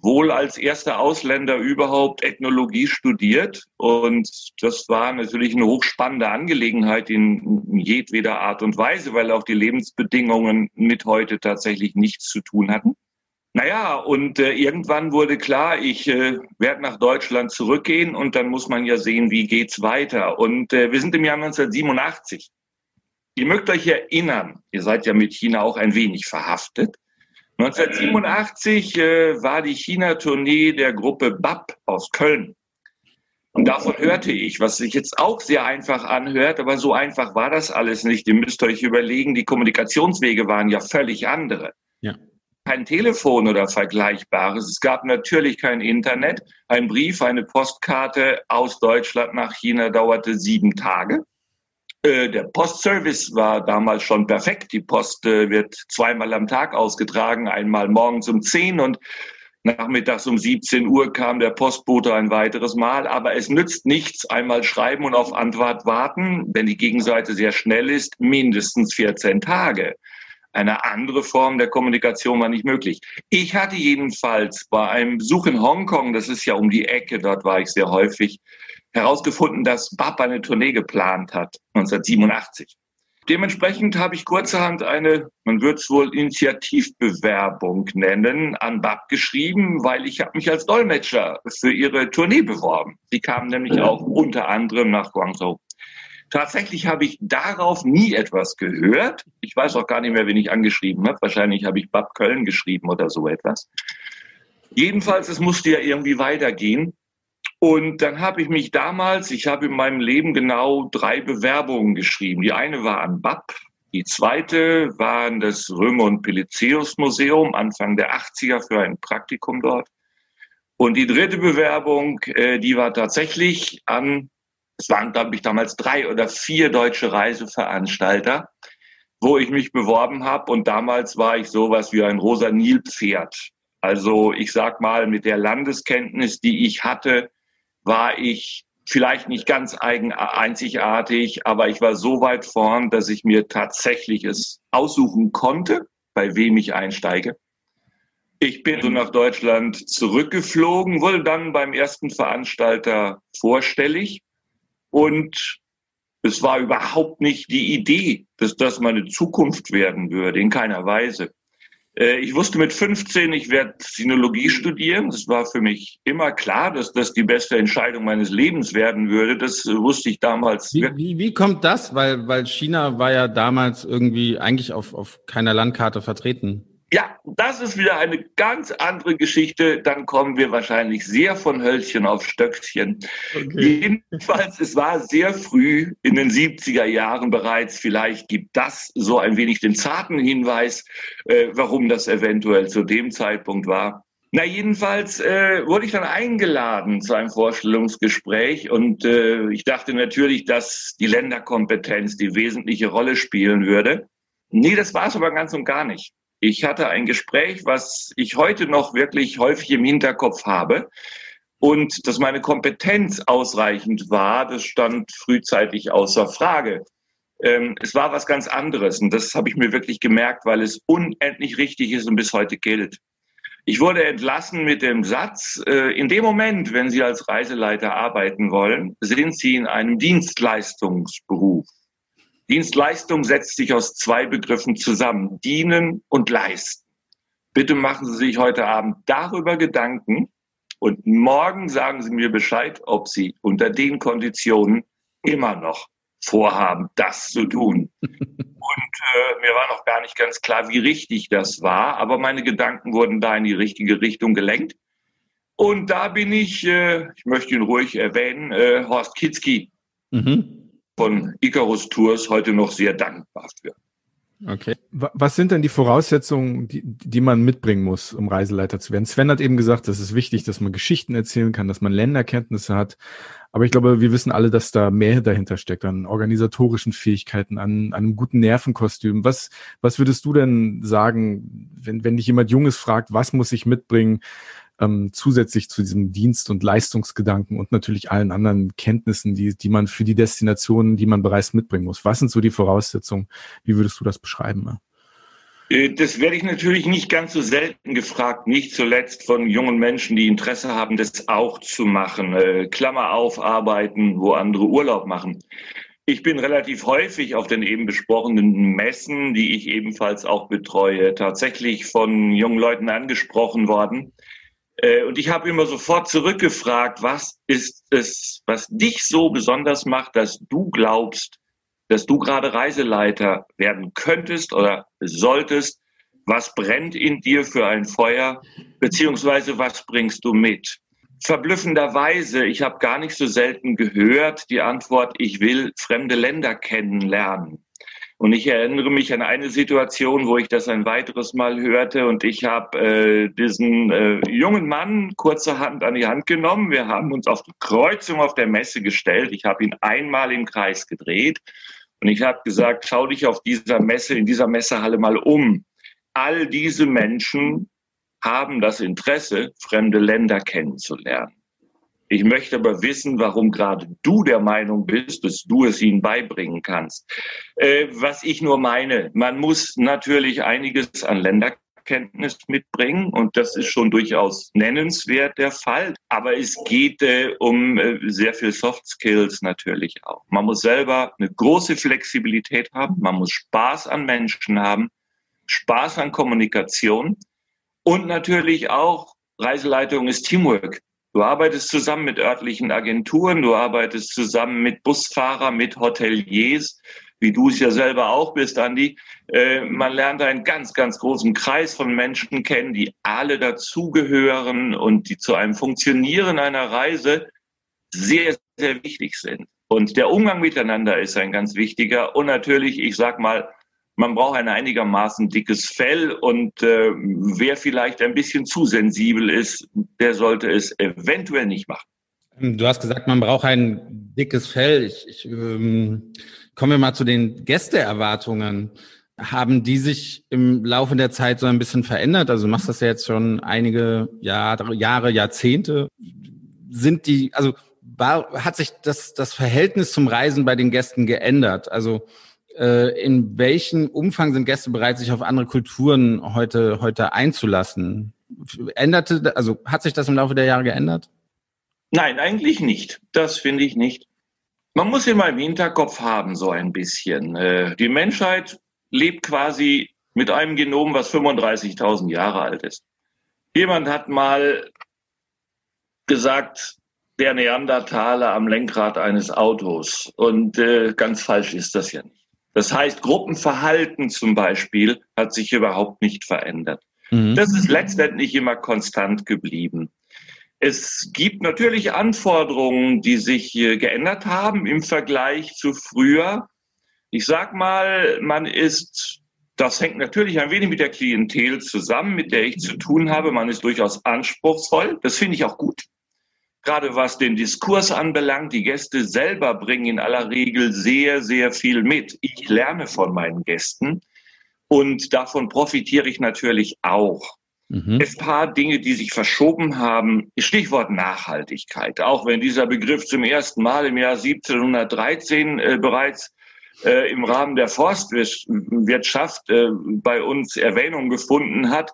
wohl als erster Ausländer überhaupt Ethnologie studiert. Und das war natürlich eine hochspannende Angelegenheit in jedweder Art und Weise, weil auch die Lebensbedingungen mit heute tatsächlich nichts zu tun hatten. Naja, und äh, irgendwann wurde klar, ich äh, werde nach Deutschland zurückgehen und dann muss man ja sehen, wie geht's weiter. Und äh, wir sind im Jahr 1987. Ihr mögt euch erinnern, ihr seid ja mit China auch ein wenig verhaftet. 1987 äh, war die China-Tournee der Gruppe BAP aus Köln. Und davon hörte ich, was sich jetzt auch sehr einfach anhört, aber so einfach war das alles nicht. Ihr müsst euch überlegen, die Kommunikationswege waren ja völlig andere. Ja kein Telefon oder Vergleichbares. Es gab natürlich kein Internet. Ein Brief, eine Postkarte aus Deutschland nach China dauerte sieben Tage. Äh, der Postservice war damals schon perfekt. Die Post äh, wird zweimal am Tag ausgetragen, einmal morgens um zehn und nachmittags um 17 Uhr kam der Postbote ein weiteres Mal. Aber es nützt nichts, einmal schreiben und auf Antwort warten, wenn die Gegenseite sehr schnell ist, mindestens 14 Tage. Eine andere Form der Kommunikation war nicht möglich. Ich hatte jedenfalls bei einem Besuch in Hongkong, das ist ja um die Ecke, dort war ich sehr häufig, herausgefunden, dass BAP eine Tournee geplant hat, 1987. Dementsprechend habe ich kurzerhand eine, man wird es wohl Initiativbewerbung nennen, an BAP geschrieben, weil ich habe mich als Dolmetscher für ihre Tournee beworben. Sie kamen nämlich auch unter anderem nach Guangzhou. Tatsächlich habe ich darauf nie etwas gehört. Ich weiß auch gar nicht mehr, wen ich angeschrieben habe. Wahrscheinlich habe ich Bad Köln geschrieben oder so etwas. Jedenfalls, es musste ja irgendwie weitergehen. Und dann habe ich mich damals, ich habe in meinem Leben genau drei Bewerbungen geschrieben. Die eine war an BAP, die zweite war an das Römer- und Pelizeus Museum Anfang der 80er für ein Praktikum dort. Und die dritte Bewerbung, äh, die war tatsächlich an es waren, glaube ich, damals drei oder vier deutsche Reiseveranstalter, wo ich mich beworben habe. Und damals war ich sowas wie ein rosa Nilpferd. Also ich sag mal, mit der Landeskenntnis, die ich hatte, war ich vielleicht nicht ganz eigen, einzigartig, aber ich war so weit vorn, dass ich mir tatsächlich es aussuchen konnte, bei wem ich einsteige. Ich bin so nach Deutschland zurückgeflogen, wurde dann beim ersten Veranstalter vorstellig und es war überhaupt nicht die Idee, dass das meine Zukunft werden würde, in keiner Weise. Äh, ich wusste mit 15, ich werde Sinologie studieren. Es war für mich immer klar, dass das die beste Entscheidung meines Lebens werden würde. Das wusste ich damals. Wie, wie, wie kommt das? Weil, weil China war ja damals irgendwie eigentlich auf, auf keiner Landkarte vertreten. Ja, das ist wieder eine ganz andere Geschichte. Dann kommen wir wahrscheinlich sehr von Hölzchen auf Stöckchen. Okay. Jedenfalls, es war sehr früh in den 70er Jahren bereits. Vielleicht gibt das so ein wenig den zarten Hinweis, äh, warum das eventuell zu dem Zeitpunkt war. Na, jedenfalls äh, wurde ich dann eingeladen zu einem Vorstellungsgespräch und äh, ich dachte natürlich, dass die Länderkompetenz die wesentliche Rolle spielen würde. Nee, das war es aber ganz und gar nicht. Ich hatte ein Gespräch, was ich heute noch wirklich häufig im Hinterkopf habe. Und dass meine Kompetenz ausreichend war, das stand frühzeitig außer Frage. Ähm, es war was ganz anderes und das habe ich mir wirklich gemerkt, weil es unendlich richtig ist und bis heute gilt. Ich wurde entlassen mit dem Satz, äh, in dem Moment, wenn Sie als Reiseleiter arbeiten wollen, sind Sie in einem Dienstleistungsberuf. Dienstleistung setzt sich aus zwei Begriffen zusammen, dienen und leisten. Bitte machen Sie sich heute Abend darüber Gedanken und morgen sagen Sie mir Bescheid, ob Sie unter den Konditionen immer noch vorhaben, das zu tun. Und äh, mir war noch gar nicht ganz klar, wie richtig das war, aber meine Gedanken wurden da in die richtige Richtung gelenkt. Und da bin ich, äh, ich möchte ihn ruhig erwähnen, äh, Horst Kitzky. Mhm von Icarus Tours heute noch sehr dankbar für. Okay. Was sind denn die Voraussetzungen, die, die man mitbringen muss, um Reiseleiter zu werden? Sven hat eben gesagt, es ist wichtig, dass man Geschichten erzählen kann, dass man Länderkenntnisse hat. Aber ich glaube, wir wissen alle, dass da mehr dahinter steckt, an organisatorischen Fähigkeiten, an, an einem guten Nervenkostüm. Was, was würdest du denn sagen, wenn, wenn dich jemand Junges fragt, was muss ich mitbringen? Ähm, zusätzlich zu diesem Dienst- und Leistungsgedanken und natürlich allen anderen Kenntnissen, die, die man für die Destinationen, die man bereits mitbringen muss. Was sind so die Voraussetzungen? Wie würdest du das beschreiben? Äh, das werde ich natürlich nicht ganz so selten gefragt, nicht zuletzt von jungen Menschen, die Interesse haben, das auch zu machen. Äh, Klammer auf, arbeiten, wo andere Urlaub machen. Ich bin relativ häufig auf den eben besprochenen Messen, die ich ebenfalls auch betreue, tatsächlich von jungen Leuten angesprochen worden, und ich habe immer sofort zurückgefragt, was ist es, was dich so besonders macht, dass du glaubst, dass du gerade Reiseleiter werden könntest oder solltest? Was brennt in dir für ein Feuer? Beziehungsweise was bringst du mit? Verblüffenderweise, ich habe gar nicht so selten gehört die Antwort, ich will fremde Länder kennenlernen. Und ich erinnere mich an eine Situation, wo ich das ein weiteres Mal hörte und ich habe äh, diesen äh, jungen Mann kurzerhand an die Hand genommen. Wir haben uns auf die Kreuzung auf der Messe gestellt. Ich habe ihn einmal im Kreis gedreht und ich habe gesagt, schau dich auf dieser Messe, in dieser Messehalle mal um. All diese Menschen haben das Interesse, fremde Länder kennenzulernen. Ich möchte aber wissen, warum gerade du der Meinung bist, dass du es ihnen beibringen kannst. Äh, was ich nur meine, man muss natürlich einiges an Länderkenntnis mitbringen und das ist schon durchaus nennenswert der Fall. Aber es geht äh, um äh, sehr viel Soft Skills natürlich auch. Man muss selber eine große Flexibilität haben, man muss Spaß an Menschen haben, Spaß an Kommunikation und natürlich auch Reiseleitung ist Teamwork. Du arbeitest zusammen mit örtlichen Agenturen, du arbeitest zusammen mit Busfahrern, mit Hoteliers, wie du es ja selber auch bist, Andi. Äh, man lernt einen ganz, ganz großen Kreis von Menschen kennen, die alle dazugehören und die zu einem Funktionieren einer Reise sehr, sehr wichtig sind. Und der Umgang miteinander ist ein ganz wichtiger. Und natürlich, ich sag mal, man braucht ein einigermaßen dickes Fell und äh, wer vielleicht ein bisschen zu sensibel ist, der sollte es eventuell nicht machen. Du hast gesagt, man braucht ein dickes Fell. Ich, ich ähm, kommen wir mal zu den Gästeerwartungen. Haben die sich im Laufe der Zeit so ein bisschen verändert? Also du machst das ja jetzt schon einige Jahre, Jahre Jahrzehnte. Sind die, also war, hat sich das, das Verhältnis zum Reisen bei den Gästen geändert? Also in welchem Umfang sind Gäste bereit, sich auf andere Kulturen heute, heute einzulassen? Änderte, also hat sich das im Laufe der Jahre geändert? Nein, eigentlich nicht. Das finde ich nicht. Man muss immer im Hinterkopf haben, so ein bisschen. Äh, die Menschheit lebt quasi mit einem Genom, was 35.000 Jahre alt ist. Jemand hat mal gesagt, der Neandertaler am Lenkrad eines Autos. Und äh, ganz falsch ist das ja nicht. Das heißt, Gruppenverhalten zum Beispiel hat sich überhaupt nicht verändert. Mhm. Das ist letztendlich immer konstant geblieben. Es gibt natürlich Anforderungen, die sich geändert haben im Vergleich zu früher. Ich sag mal, man ist, das hängt natürlich ein wenig mit der Klientel zusammen, mit der ich zu tun habe. Man ist durchaus anspruchsvoll. Das finde ich auch gut gerade was den Diskurs anbelangt, die Gäste selber bringen in aller Regel sehr, sehr viel mit. Ich lerne von meinen Gästen und davon profitiere ich natürlich auch. Mhm. Es paar Dinge, die sich verschoben haben. Stichwort Nachhaltigkeit. Auch wenn dieser Begriff zum ersten Mal im Jahr 1713 äh, bereits äh, im Rahmen der Forstwirtschaft äh, bei uns Erwähnung gefunden hat,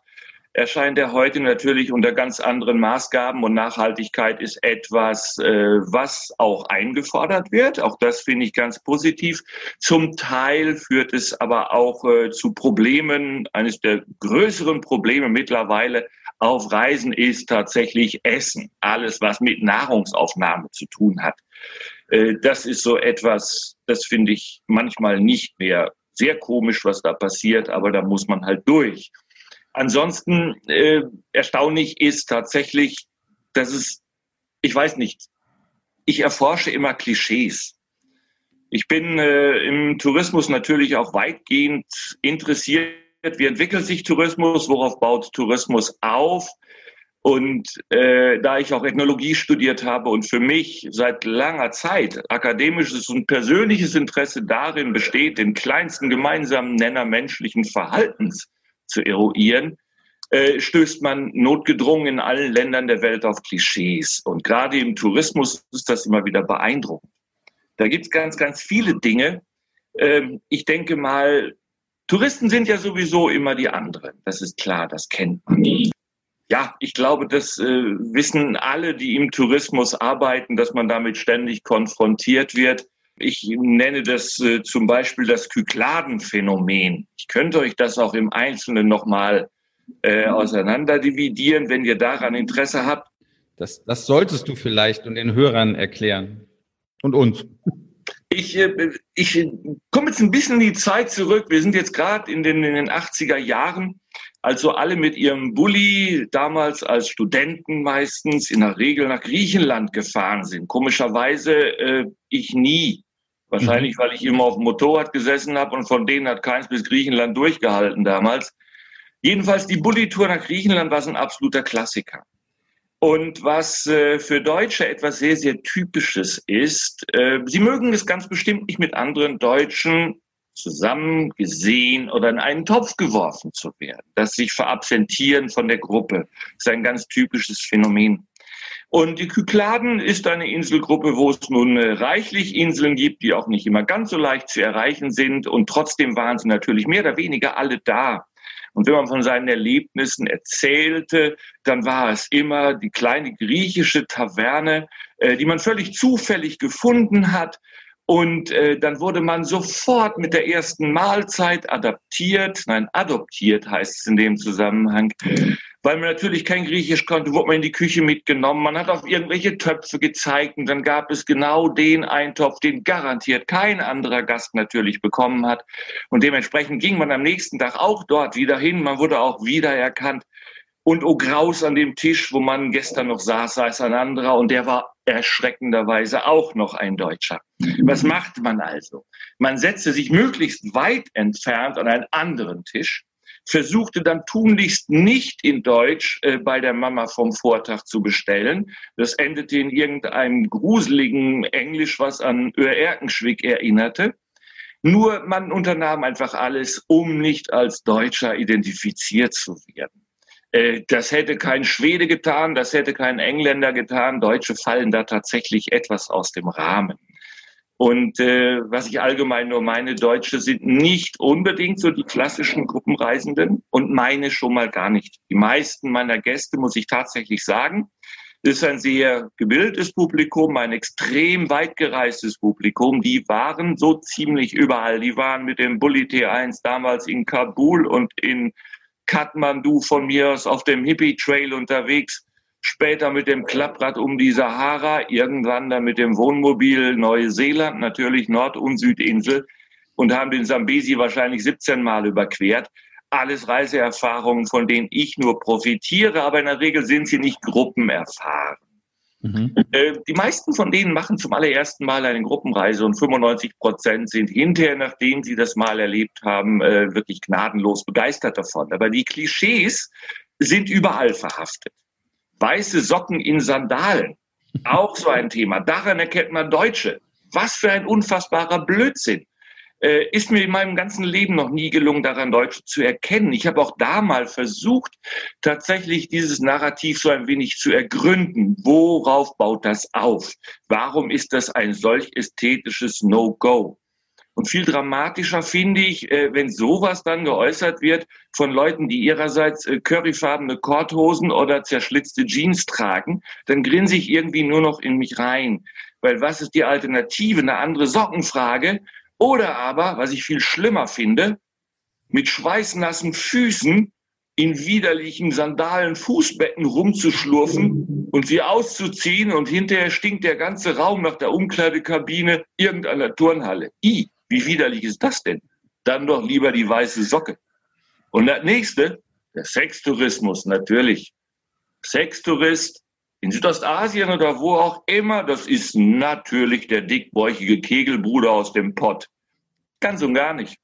erscheint er heute natürlich unter ganz anderen Maßgaben und Nachhaltigkeit ist etwas, äh, was auch eingefordert wird. Auch das finde ich ganz positiv. Zum Teil führt es aber auch äh, zu Problemen. Eines der größeren Probleme mittlerweile auf Reisen ist tatsächlich Essen. Alles, was mit Nahrungsaufnahme zu tun hat. Äh, das ist so etwas, das finde ich manchmal nicht mehr sehr komisch, was da passiert, aber da muss man halt durch. Ansonsten äh, erstaunlich ist tatsächlich, dass es, ich weiß nicht, ich erforsche immer Klischees. Ich bin äh, im Tourismus natürlich auch weitgehend interessiert. Wie entwickelt sich Tourismus? Worauf baut Tourismus auf? Und äh, da ich auch Ethnologie studiert habe und für mich seit langer Zeit akademisches und persönliches Interesse darin besteht, den kleinsten gemeinsamen Nenner menschlichen Verhaltens zu eruieren, äh, stößt man notgedrungen in allen Ländern der Welt auf Klischees. Und gerade im Tourismus ist das immer wieder beeindruckend. Da gibt es ganz, ganz viele Dinge. Ähm, ich denke mal, Touristen sind ja sowieso immer die anderen. Das ist klar, das kennt man. Ja, ich glaube, das äh, wissen alle, die im Tourismus arbeiten, dass man damit ständig konfrontiert wird. Ich nenne das äh, zum Beispiel das Kykladenphänomen. Ich könnte euch das auch im Einzelnen nochmal äh, auseinander dividieren, wenn ihr daran Interesse habt. Das, das solltest du vielleicht und den Hörern erklären. Und uns. Ich, äh, ich komme jetzt ein bisschen in die Zeit zurück. Wir sind jetzt gerade in den, in den 80er Jahren, also alle mit ihrem Bulli damals als Studenten meistens in der Regel nach Griechenland gefahren sind. Komischerweise äh, ich nie. Wahrscheinlich, mhm. weil ich immer auf dem Motorrad gesessen habe und von denen hat keins bis Griechenland durchgehalten damals. Jedenfalls die Bulli-Tour nach Griechenland war ein absoluter Klassiker. Und was äh, für Deutsche etwas sehr, sehr Typisches ist, äh, sie mögen es ganz bestimmt nicht mit anderen Deutschen zusammen gesehen oder in einen Topf geworfen zu werden. Das sich verabsentieren von der Gruppe ist ein ganz typisches Phänomen. Und die Kykladen ist eine Inselgruppe, wo es nun äh, reichlich Inseln gibt, die auch nicht immer ganz so leicht zu erreichen sind. Und trotzdem waren sie natürlich mehr oder weniger alle da. Und wenn man von seinen Erlebnissen erzählte, dann war es immer die kleine griechische Taverne, äh, die man völlig zufällig gefunden hat. Und äh, dann wurde man sofort mit der ersten Mahlzeit adaptiert, nein, adoptiert heißt es in dem Zusammenhang, weil man natürlich kein Griechisch konnte, wurde man in die Küche mitgenommen. Man hat auf irgendwelche Töpfe gezeigt und dann gab es genau den Eintopf, den garantiert kein anderer Gast natürlich bekommen hat. Und dementsprechend ging man am nächsten Tag auch dort wieder hin. Man wurde auch wiedererkannt. Und oh Graus an dem Tisch, wo man gestern noch saß, saß ein anderer und der war erschreckenderweise auch noch ein Deutscher. Was macht man also? Man setzte sich möglichst weit entfernt an einen anderen Tisch versuchte dann tunlichst nicht in Deutsch äh, bei der Mama vom Vortag zu bestellen. Das endete in irgendeinem gruseligen Englisch, was an Öhr-Erkenschwick erinnerte. Nur man unternahm einfach alles, um nicht als Deutscher identifiziert zu werden. Äh, das hätte kein Schwede getan, das hätte kein Engländer getan. Deutsche fallen da tatsächlich etwas aus dem Rahmen. Und äh, was ich allgemein nur meine, Deutsche sind nicht unbedingt so die klassischen Gruppenreisenden und meine schon mal gar nicht. Die meisten meiner Gäste, muss ich tatsächlich sagen, ist ein sehr gebildetes Publikum, ein extrem weit gereistes Publikum. Die waren so ziemlich überall. Die waren mit dem Bulli T1 damals in Kabul und in Kathmandu von mir aus auf dem Hippie Trail unterwegs später mit dem Klapprad um die Sahara, irgendwann dann mit dem Wohnmobil Neuseeland, natürlich Nord- und Südinsel. und haben den Sambesi wahrscheinlich 17 Mal überquert. Alles Reiseerfahrungen, von denen ich nur profitiere, aber in der Regel sind sie nicht gruppenerfahren. Mhm. Äh, die meisten von denen machen zum allerersten Mal eine Gruppenreise und 95 Prozent sind hinterher, nachdem sie das mal erlebt haben, äh, wirklich gnadenlos begeistert davon. Aber die Klischees sind überall verhaftet. Weiße Socken in Sandalen, auch so ein Thema. Daran erkennt man Deutsche. Was für ein unfassbarer Blödsinn äh, ist mir in meinem ganzen Leben noch nie gelungen, daran Deutsch zu erkennen. Ich habe auch da mal versucht, tatsächlich dieses Narrativ so ein wenig zu ergründen. Worauf baut das auf? Warum ist das ein solch ästhetisches No-Go? Und viel dramatischer finde ich, äh, wenn sowas dann geäußert wird von Leuten, die ihrerseits äh, curryfarbene Korthosen oder zerschlitzte Jeans tragen, dann grinse ich irgendwie nur noch in mich rein. Weil was ist die Alternative? Eine andere Sockenfrage, oder aber, was ich viel schlimmer finde, mit schweißnassen Füßen in widerlichen Sandalen Fußbetten rumzuschlurfen und sie auszuziehen und hinterher stinkt der ganze Raum nach der Umkleidekabine irgendeiner Turnhalle. I, wie widerlich ist das denn? Dann doch lieber die weiße Socke. Und das nächste, der Sextourismus, natürlich. Sextourist in Südostasien oder wo auch immer, das ist natürlich der dickbäuchige Kegelbruder aus dem Pott. Ganz und gar nicht.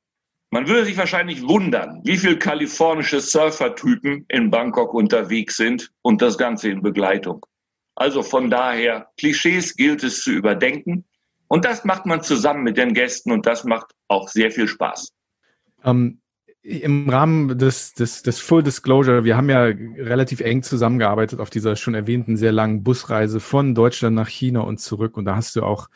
Man würde sich wahrscheinlich wundern, wie viele kalifornische Surfertypen in Bangkok unterwegs sind und das Ganze in Begleitung. Also von daher, Klischees gilt es zu überdenken. Und das macht man zusammen mit den Gästen und das macht auch sehr viel Spaß. Ähm, im Rahmen des, des, des Full Disclosure, wir haben ja relativ eng zusammengearbeitet auf dieser schon erwähnten sehr langen Busreise von Deutschland nach China und zurück. Und da hast du auch,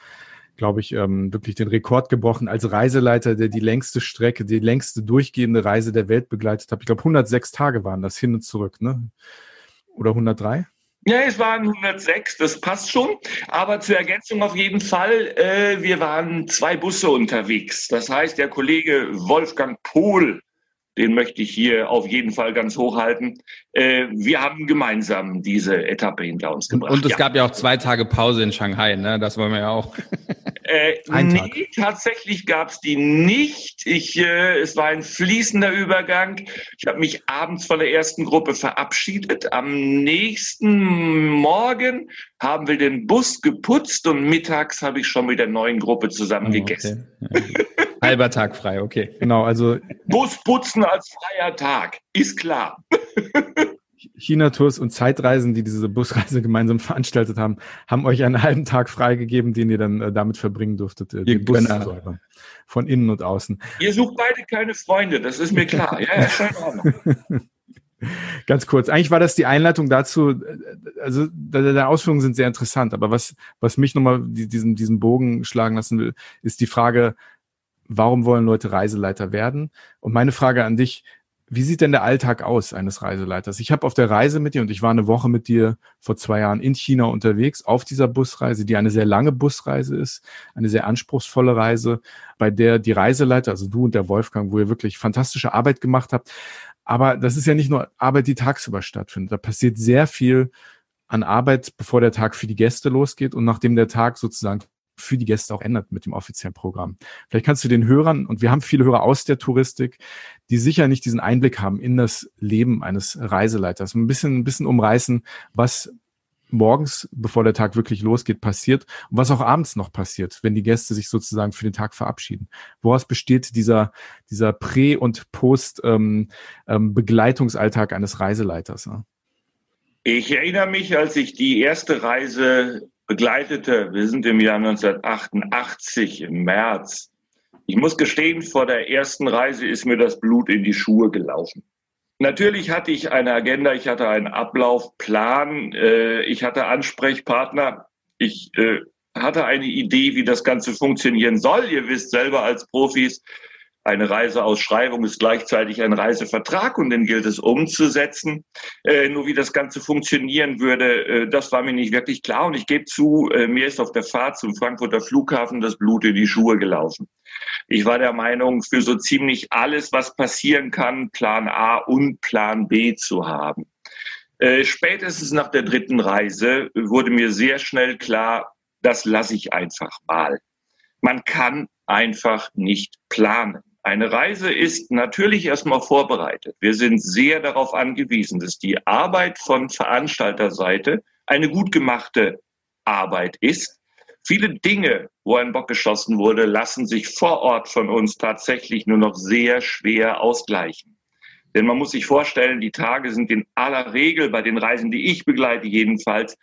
glaube ich, ähm, wirklich den Rekord gebrochen als Reiseleiter, der die längste Strecke, die längste durchgehende Reise der Welt begleitet hat. Ich glaube, 106 Tage waren das hin und zurück, ne? Oder 103? Ja, es waren 106, das passt schon. Aber zur Ergänzung auf jeden Fall, äh, wir waren zwei Busse unterwegs. Das heißt, der Kollege Wolfgang Pohl den möchte ich hier auf jeden Fall ganz hochhalten. Äh, wir haben gemeinsam diese Etappe hinter uns gebracht. Und es ja. gab ja auch zwei Tage Pause in Shanghai, ne? Das wollen wir ja auch. Äh, nee, tatsächlich gab es die nicht. Ich, äh, es war ein fließender Übergang. Ich habe mich abends von der ersten Gruppe verabschiedet. Am nächsten Morgen haben wir den Bus geputzt und mittags habe ich schon mit der neuen Gruppe zusammen oh, gegessen. Okay. Ja. Halber Tag frei, okay. Genau, also. Busputzen als freier Tag, ist klar. China-Tours und Zeitreisen, die diese Busreise gemeinsam veranstaltet haben, haben euch einen halben Tag freigegeben, den ihr dann äh, damit verbringen durftet. Äh, Ihr Bus von innen und außen. Ihr sucht beide keine Freunde, das ist mir klar. ja, ja. Ganz kurz. Eigentlich war das die Einleitung dazu. Äh, also deine Ausführungen sind sehr interessant, aber was, was mich nochmal diesen, diesen Bogen schlagen lassen will, ist die Frage, warum wollen Leute Reiseleiter werden? Und meine Frage an dich, wie sieht denn der Alltag aus eines Reiseleiters? Ich habe auf der Reise mit dir und ich war eine Woche mit dir vor zwei Jahren in China unterwegs auf dieser Busreise, die eine sehr lange Busreise ist, eine sehr anspruchsvolle Reise, bei der die Reiseleiter, also du und der Wolfgang, wo ihr wirklich fantastische Arbeit gemacht habt. Aber das ist ja nicht nur Arbeit, die tagsüber stattfindet. Da passiert sehr viel an Arbeit, bevor der Tag für die Gäste losgeht und nachdem der Tag sozusagen für die Gäste auch ändert mit dem offiziellen Programm. Vielleicht kannst du den Hörern, und wir haben viele Hörer aus der Touristik, die sicher nicht diesen Einblick haben in das Leben eines Reiseleiters, ein bisschen, ein bisschen umreißen, was morgens, bevor der Tag wirklich losgeht, passiert und was auch abends noch passiert, wenn die Gäste sich sozusagen für den Tag verabschieden. Woraus besteht dieser, dieser Prä- und Post-Begleitungsalltag ähm, ähm, eines Reiseleiters? Ja? Ich erinnere mich, als ich die erste Reise begleitete. Wir sind im Jahr 1988 im März. Ich muss gestehen, vor der ersten Reise ist mir das Blut in die Schuhe gelaufen. Natürlich hatte ich eine Agenda, ich hatte einen Ablaufplan, äh, ich hatte Ansprechpartner, ich äh, hatte eine Idee, wie das Ganze funktionieren soll. Ihr wisst selber als Profis, eine Reiseausschreibung ist gleichzeitig ein Reisevertrag und den gilt es umzusetzen. Äh, nur wie das Ganze funktionieren würde, äh, das war mir nicht wirklich klar. Und ich gebe zu, äh, mir ist auf der Fahrt zum Frankfurter Flughafen das Blut in die Schuhe gelaufen. Ich war der Meinung, für so ziemlich alles, was passieren kann, Plan A und Plan B zu haben. Äh, spätestens nach der dritten Reise wurde mir sehr schnell klar, das lasse ich einfach mal. Man kann einfach nicht planen. Eine Reise ist natürlich erstmal vorbereitet. Wir sind sehr darauf angewiesen, dass die Arbeit von Veranstalterseite eine gut gemachte Arbeit ist. Viele Dinge, wo ein Bock geschossen wurde, lassen sich vor Ort von uns tatsächlich nur noch sehr schwer ausgleichen. Denn man muss sich vorstellen, die Tage sind in aller Regel bei den Reisen, die ich begleite jedenfalls,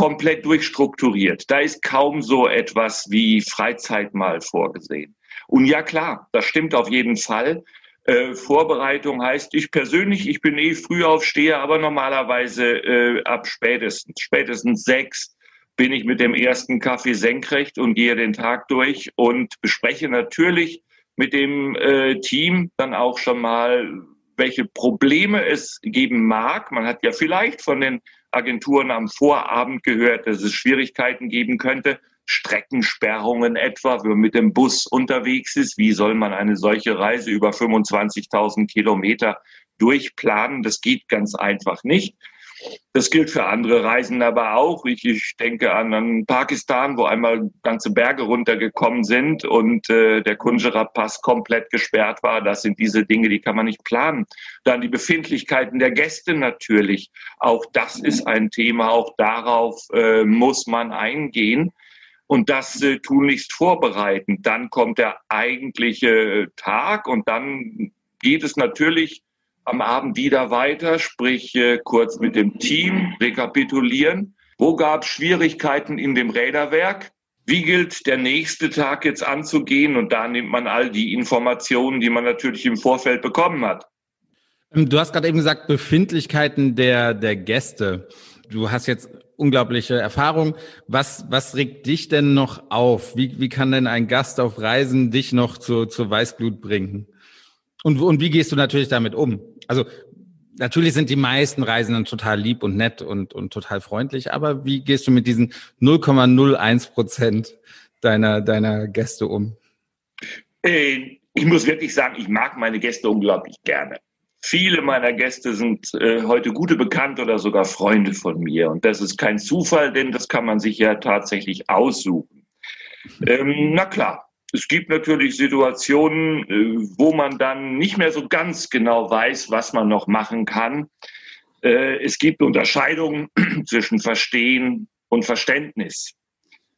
komplett durchstrukturiert. Da ist kaum so etwas wie Freizeit mal vorgesehen. Und ja klar, das stimmt auf jeden Fall. Äh, Vorbereitung heißt, ich persönlich, ich bin eh früh aufsteher, aber normalerweise äh, ab spätestens, spätestens sechs bin ich mit dem ersten Kaffee senkrecht und gehe den Tag durch und bespreche natürlich mit dem äh, Team dann auch schon mal, welche Probleme es geben mag. Man hat ja vielleicht von den Agenturen am Vorabend gehört, dass es Schwierigkeiten geben könnte. Streckensperrungen etwa, wenn man mit dem Bus unterwegs ist. Wie soll man eine solche Reise über 25.000 Kilometer durchplanen? Das geht ganz einfach nicht. Das gilt für andere Reisen aber auch. Ich, ich denke an, an, Pakistan, wo einmal ganze Berge runtergekommen sind und äh, der Kunjara-Pass komplett gesperrt war. Das sind diese Dinge, die kann man nicht planen. Dann die Befindlichkeiten der Gäste natürlich. Auch das ist ein Thema. Auch darauf äh, muss man eingehen und das äh, tunlichst vorbereiten. Dann kommt der eigentliche Tag und dann geht es natürlich am Abend wieder weiter, sprich äh, kurz mit dem Team rekapitulieren. Wo gab es Schwierigkeiten in dem Räderwerk? Wie gilt der nächste Tag jetzt anzugehen? Und da nimmt man all die Informationen, die man natürlich im Vorfeld bekommen hat. Ähm, du hast gerade eben gesagt, Befindlichkeiten der, der Gäste. Du hast jetzt unglaubliche Erfahrung. Was, was regt dich denn noch auf? Wie, wie kann denn ein Gast auf Reisen dich noch zu, zur Weißglut bringen? Und, und wie gehst du natürlich damit um? Also natürlich sind die meisten Reisenden total lieb und nett und, und total freundlich, aber wie gehst du mit diesen 0,01 Prozent deiner, deiner Gäste um? Äh, ich muss wirklich sagen, ich mag meine Gäste unglaublich gerne. Viele meiner Gäste sind äh, heute gute Bekannte oder sogar Freunde von mir. Und das ist kein Zufall, denn das kann man sich ja tatsächlich aussuchen. Ähm, na klar, es gibt natürlich Situationen, äh, wo man dann nicht mehr so ganz genau weiß, was man noch machen kann. Äh, es gibt Unterscheidungen zwischen Verstehen und Verständnis.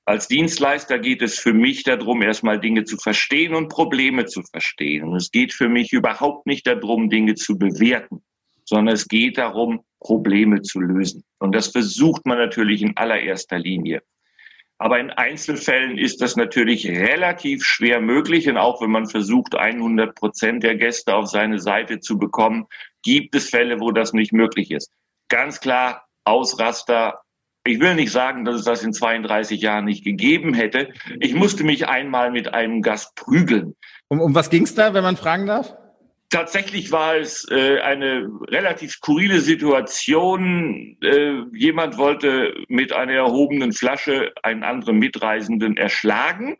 Als Dienstleister geht es für mich darum, erstmal Dinge zu verstehen und Probleme zu verstehen. Und es geht für mich überhaupt nicht darum, Dinge zu bewerten, sondern es geht darum, Probleme zu lösen. Und das versucht man natürlich in allererster Linie. Aber in Einzelfällen ist das natürlich relativ schwer möglich. Und auch wenn man versucht, 100 Prozent der Gäste auf seine Seite zu bekommen, gibt es Fälle, wo das nicht möglich ist. Ganz klar, Ausraster. Ich will nicht sagen, dass es das in 32 Jahren nicht gegeben hätte. Ich musste mich einmal mit einem Gast prügeln. Um, um was ging es da, wenn man fragen darf? Tatsächlich war es äh, eine relativ skurrile Situation. Äh, jemand wollte mit einer erhobenen Flasche einen anderen Mitreisenden erschlagen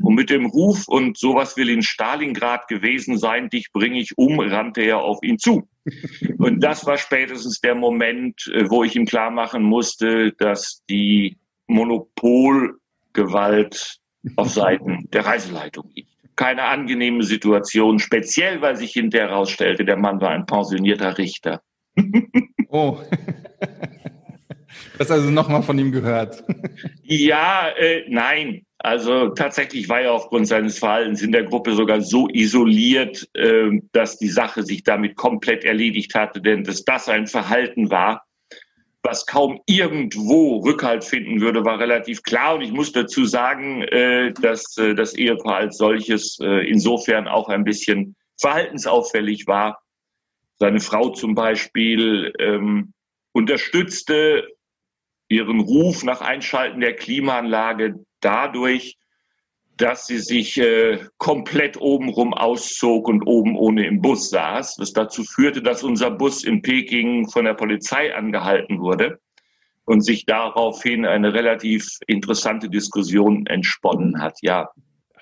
und mit dem Ruf und sowas will in Stalingrad gewesen sein, dich bringe ich um, rannte er auf ihn zu. Und das war spätestens der Moment, äh, wo ich ihm klar machen musste, dass die Monopolgewalt auf Seiten der Reiseleitung liegt keine angenehme Situation, speziell weil sich hinterher herausstellte, der Mann war ein pensionierter Richter. oh. Das also nochmal von ihm gehört. Ja, äh, nein. Also tatsächlich war er aufgrund seines Verhaltens in der Gruppe sogar so isoliert, äh, dass die Sache sich damit komplett erledigt hatte, denn dass das ein Verhalten war, was kaum irgendwo Rückhalt finden würde, war relativ klar. Und ich muss dazu sagen, äh, dass äh, das Ehepaar als solches äh, insofern auch ein bisschen verhaltensauffällig war. Seine Frau zum Beispiel ähm, unterstützte ihren Ruf nach Einschalten der Klimaanlage dadurch, dass sie sich äh, komplett obenrum auszog und oben ohne im Bus saß, was dazu führte, dass unser Bus in Peking von der Polizei angehalten wurde und sich daraufhin eine relativ interessante Diskussion entsponnen hat. Ja.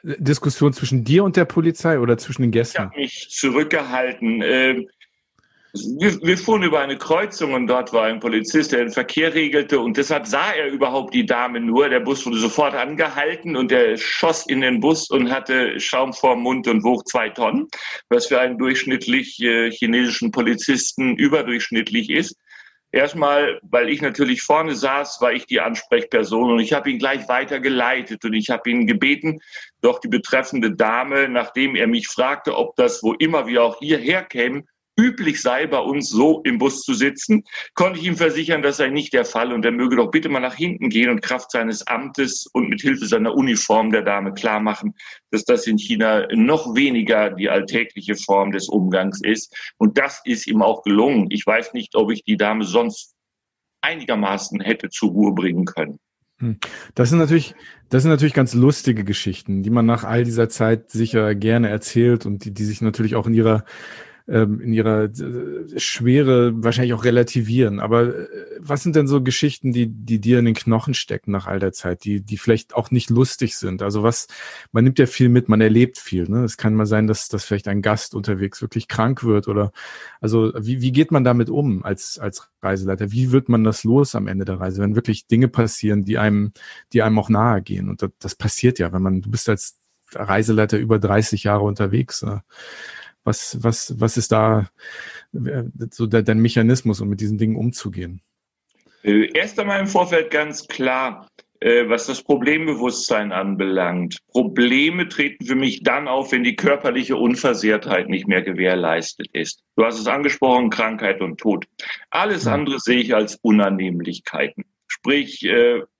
Diskussion zwischen dir und der Polizei oder zwischen den Gästen? Ich habe mich zurückgehalten. Äh, Wir, wir, fuhren über eine Kreuzung und dort war ein Polizist, der den Verkehr regelte und deshalb sah er überhaupt die Dame nur. Der Bus wurde sofort angehalten und er schoss in den Bus und hatte Schaum vor Mund und wog zwei Tonnen, was für einen durchschnittlich äh, chinesischen Polizisten überdurchschnittlich ist. Erstmal, weil ich natürlich vorne saß, war ich die Ansprechperson und ich habe ihn gleich weitergeleitet und ich habe ihn gebeten, doch die betreffende Dame, nachdem er mich fragte, ob das wo immer wir auch hierher kämen, üblich sei, bei uns so im Bus zu sitzen, konnte ich ihm versichern, das sei nicht der Fall und er möge doch bitte mal nach hinten gehen und Kraft seines Amtes und mit Hilfe seiner Uniform der Dame klar machen, dass das in China noch weniger die alltägliche Form des Umgangs ist. Und das ist ihm auch gelungen. Ich weiß nicht, ob ich die Dame sonst einigermaßen hätte zur Ruhe bringen können. Hm. Das sind natürlich, das sind natürlich ganz lustige Geschichten, die man nach all dieser Zeit sicher gerne erzählt und die, die sich natürlich auch in ihrer ähm, in ihrer äh, Schwere wahrscheinlich auch relativieren. Aber äh, was sind denn so Geschichten, die, die dir in den Knochen stecken nach all der Zeit, die, die vielleicht auch nicht lustig sind? Also was, man nimmt ja viel mit, man erlebt viel. Ne? Es kann mal sein, dass, dass vielleicht ein Gast unterwegs wirklich krank wird oder also wie, wie geht man damit um als, als Reiseleiter? Wie wird man das los am Ende der Reise, wenn wirklich Dinge passieren, die einem, die einem auch nahe gehen? Und das, das passiert ja, wenn man, du bist als Reiseleiter über 30 Jahre unterwegs. Ne? Was, was, was ist da äh, so dein Mechanismus, um mit diesen Dingen umzugehen? Äh, erst einmal im Vorfeld ganz klar, äh, was das Problembewusstsein anbelangt. Probleme treten für mich dann auf, wenn die körperliche Unversehrtheit nicht mehr gewährleistet ist. Du hast es angesprochen, Krankheit und Tod. Alles andere sehe ich als Unannehmlichkeiten. Sprich,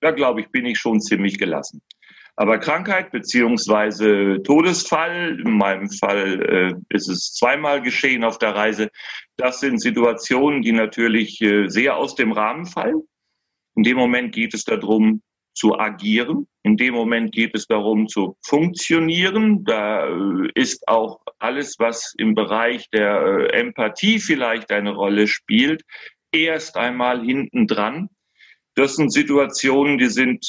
da glaube ich, bin ich schon ziemlich gelassen. Aber Krankheit beziehungsweise Todesfall, in meinem Fall äh, ist es zweimal geschehen auf der Reise, das sind Situationen, die natürlich äh, sehr aus dem Rahmen fallen. In dem Moment geht es darum, zu agieren. In dem Moment geht es darum, zu funktionieren. Da äh, ist auch alles, was im Bereich der äh, Empathie vielleicht eine Rolle spielt, erst einmal hinten dran. Das sind Situationen, die sind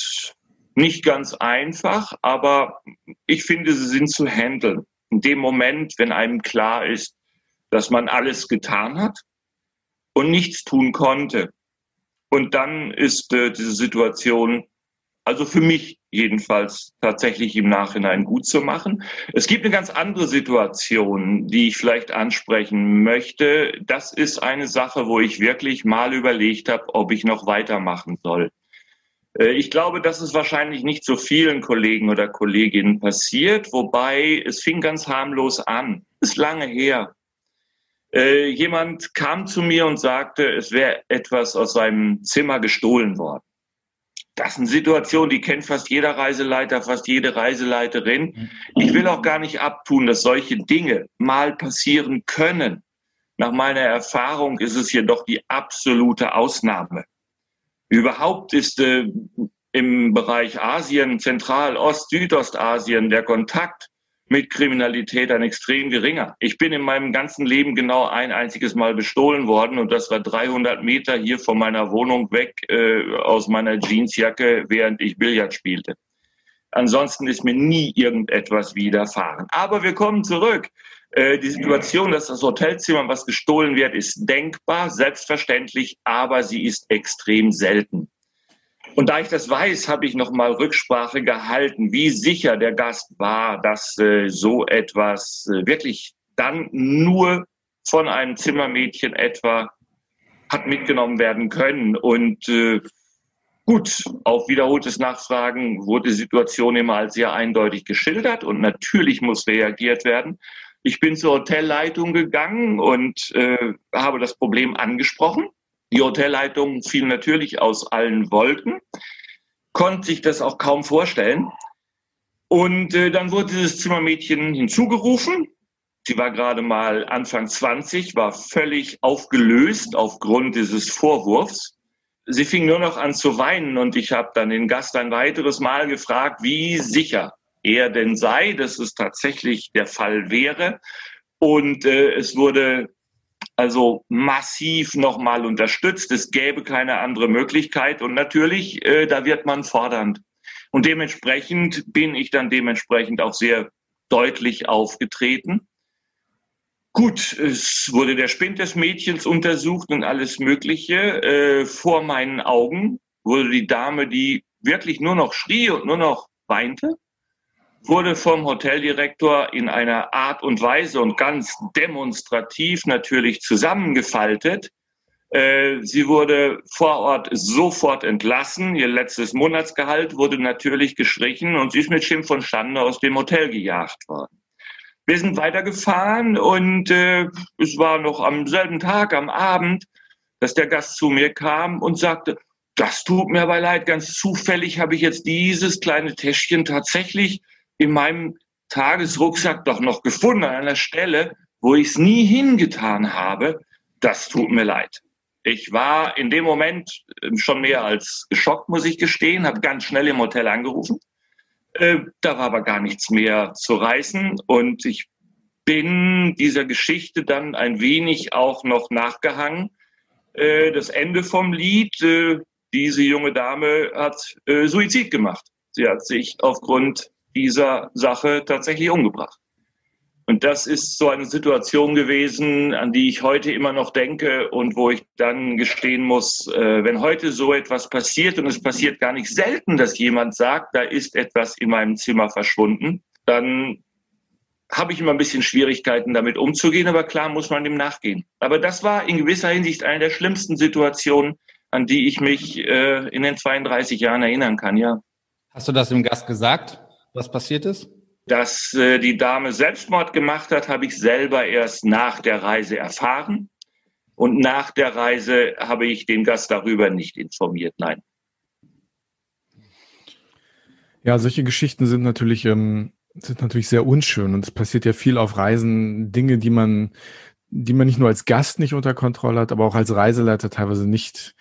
nicht ganz einfach, aber ich finde, sie sind zu handeln. In dem Moment, wenn einem klar ist, dass man alles getan hat und nichts tun konnte. Und dann ist äh, diese Situation, also für mich jedenfalls, tatsächlich im Nachhinein gut zu machen. Es gibt eine ganz andere Situation, die ich vielleicht ansprechen möchte. Das ist eine Sache, wo ich wirklich mal überlegt habe, ob ich noch weitermachen soll. Äh, ich glaube, dass es wahrscheinlich nicht so vielen Kollegen oder Kolleginnen passiert, wobei es fing ganz harmlos an. Ist lange her. Äh, jemand kam zu mir und sagte, es wäre etwas aus seinem Zimmer gestohlen worden. Das sind Situationen, die kennt fast jeder Reiseleiter, fast jede Reiseleiterin. Ich will auch gar nicht abtun, dass solche Dinge mal passieren können. Nach meiner Erfahrung ist es jedoch die absolute Ausnahme. Überhaupt ist äh, im Bereich Asien, Zentral-, Ost-, Südostasien der Kontakt mit Kriminalität ein extrem geringer. Ich bin in meinem ganzen Leben genau ein einziges Mal bestohlen worden und das war 300 Meter hier von meiner Wohnung weg äh, aus meiner Jeansjacke, während ich Billard spielte. Ansonsten ist mir nie irgendetwas widerfahren. Aber wir kommen zurück. Äh, die Situation, dass das Hotelzimmer was gestohlen wird, ist denkbar, selbstverständlich, aber sie ist extrem selten. Und da ich das weiß, habe ich nochmal Rücksprache gehalten, wie sicher der Gast war, dass äh, so etwas äh, wirklich dann nur von einem Zimmermädchen etwa hat mitgenommen werden können. Und äh, gut, auf wiederholtes Nachfragen wurde die Situation immer als sehr eindeutig geschildert und natürlich muss reagiert werden. Ich bin zur Hotelleitung gegangen und äh, habe das Problem angesprochen. Die Hotelleitung fiel natürlich aus allen Wolken, konnte sich das auch kaum vorstellen. Und äh, dann wurde dieses Zimmermädchen hinzugerufen. Sie war gerade mal Anfang 20, war völlig aufgelöst aufgrund dieses Vorwurfs. Sie fing nur noch an zu weinen und ich habe dann den Gast ein weiteres Mal gefragt, wie sicher er denn sei, dass es tatsächlich der Fall wäre. Und äh, es wurde also massiv nochmal unterstützt. Es gäbe keine andere Möglichkeit. Und natürlich, äh, da wird man fordernd. Und dementsprechend bin ich dann dementsprechend auch sehr deutlich aufgetreten. Gut, es wurde der Spind des Mädchens untersucht und alles Mögliche. Äh, vor meinen Augen wurde die Dame, die wirklich nur noch schrie und nur noch weinte, wurde vom Hoteldirektor in einer Art und Weise und ganz demonstrativ natürlich zusammengefaltet. Äh, sie wurde vor Ort sofort entlassen. Ihr letztes Monatsgehalt wurde natürlich gestrichen und sie ist mit Schimpf und Schande aus dem Hotel gejagt worden. Wir sind weitergefahren und äh, es war noch am selben Tag, am Abend, dass der Gast zu mir kam und sagte, das tut mir aber leid, ganz zufällig habe ich jetzt dieses kleine Täschchen tatsächlich in meinem Tagesrucksack doch noch gefunden, an einer Stelle, wo ich es nie hingetan habe. Das tut mir leid. Ich war in dem Moment äh, schon mehr als geschockt, muss ich gestehen, habe ganz schnell im Hotel angerufen äh, da war aber gar nichts mehr zu reißen und ich bin dieser Geschichte dann ein wenig auch noch nachgehangen. Äh, das Ende vom Lied, diese junge Dame hat Suizid gemacht. Sie hat sich aufgrund dieser Sache tatsächlich umgebracht. Und das ist so eine Situation gewesen, an die ich heute immer noch denke und wo ich dann gestehen muss, äh, wenn heute so etwas passiert und es passiert gar nicht selten, dass jemand sagt, da ist etwas in meinem Zimmer verschwunden, dann habe ich immer ein bisschen Schwierigkeiten damit umzugehen, aber klar muss man dem nachgehen. Aber das war in gewisser Hinsicht eine der schlimmsten Situationen, an die ich mich äh, in den 32 Jahren erinnern kann, ja. Hast du das dem Gast gesagt, was passiert ist? Dass äh, die Dame Selbstmord gemacht hat, habe ich selber erst nach der Reise erfahren. Und nach der Reise habe ich den Gast darüber nicht informiert, nein. Ja, solche Geschichten sind natürlich, ähm, sind natürlich sehr unschön und es passiert ja viel auf Reisen, Dinge, die man, die man nicht nur als Gast nicht unter Kontrolle hat, aber auch als Reiseleiter teilweise nicht,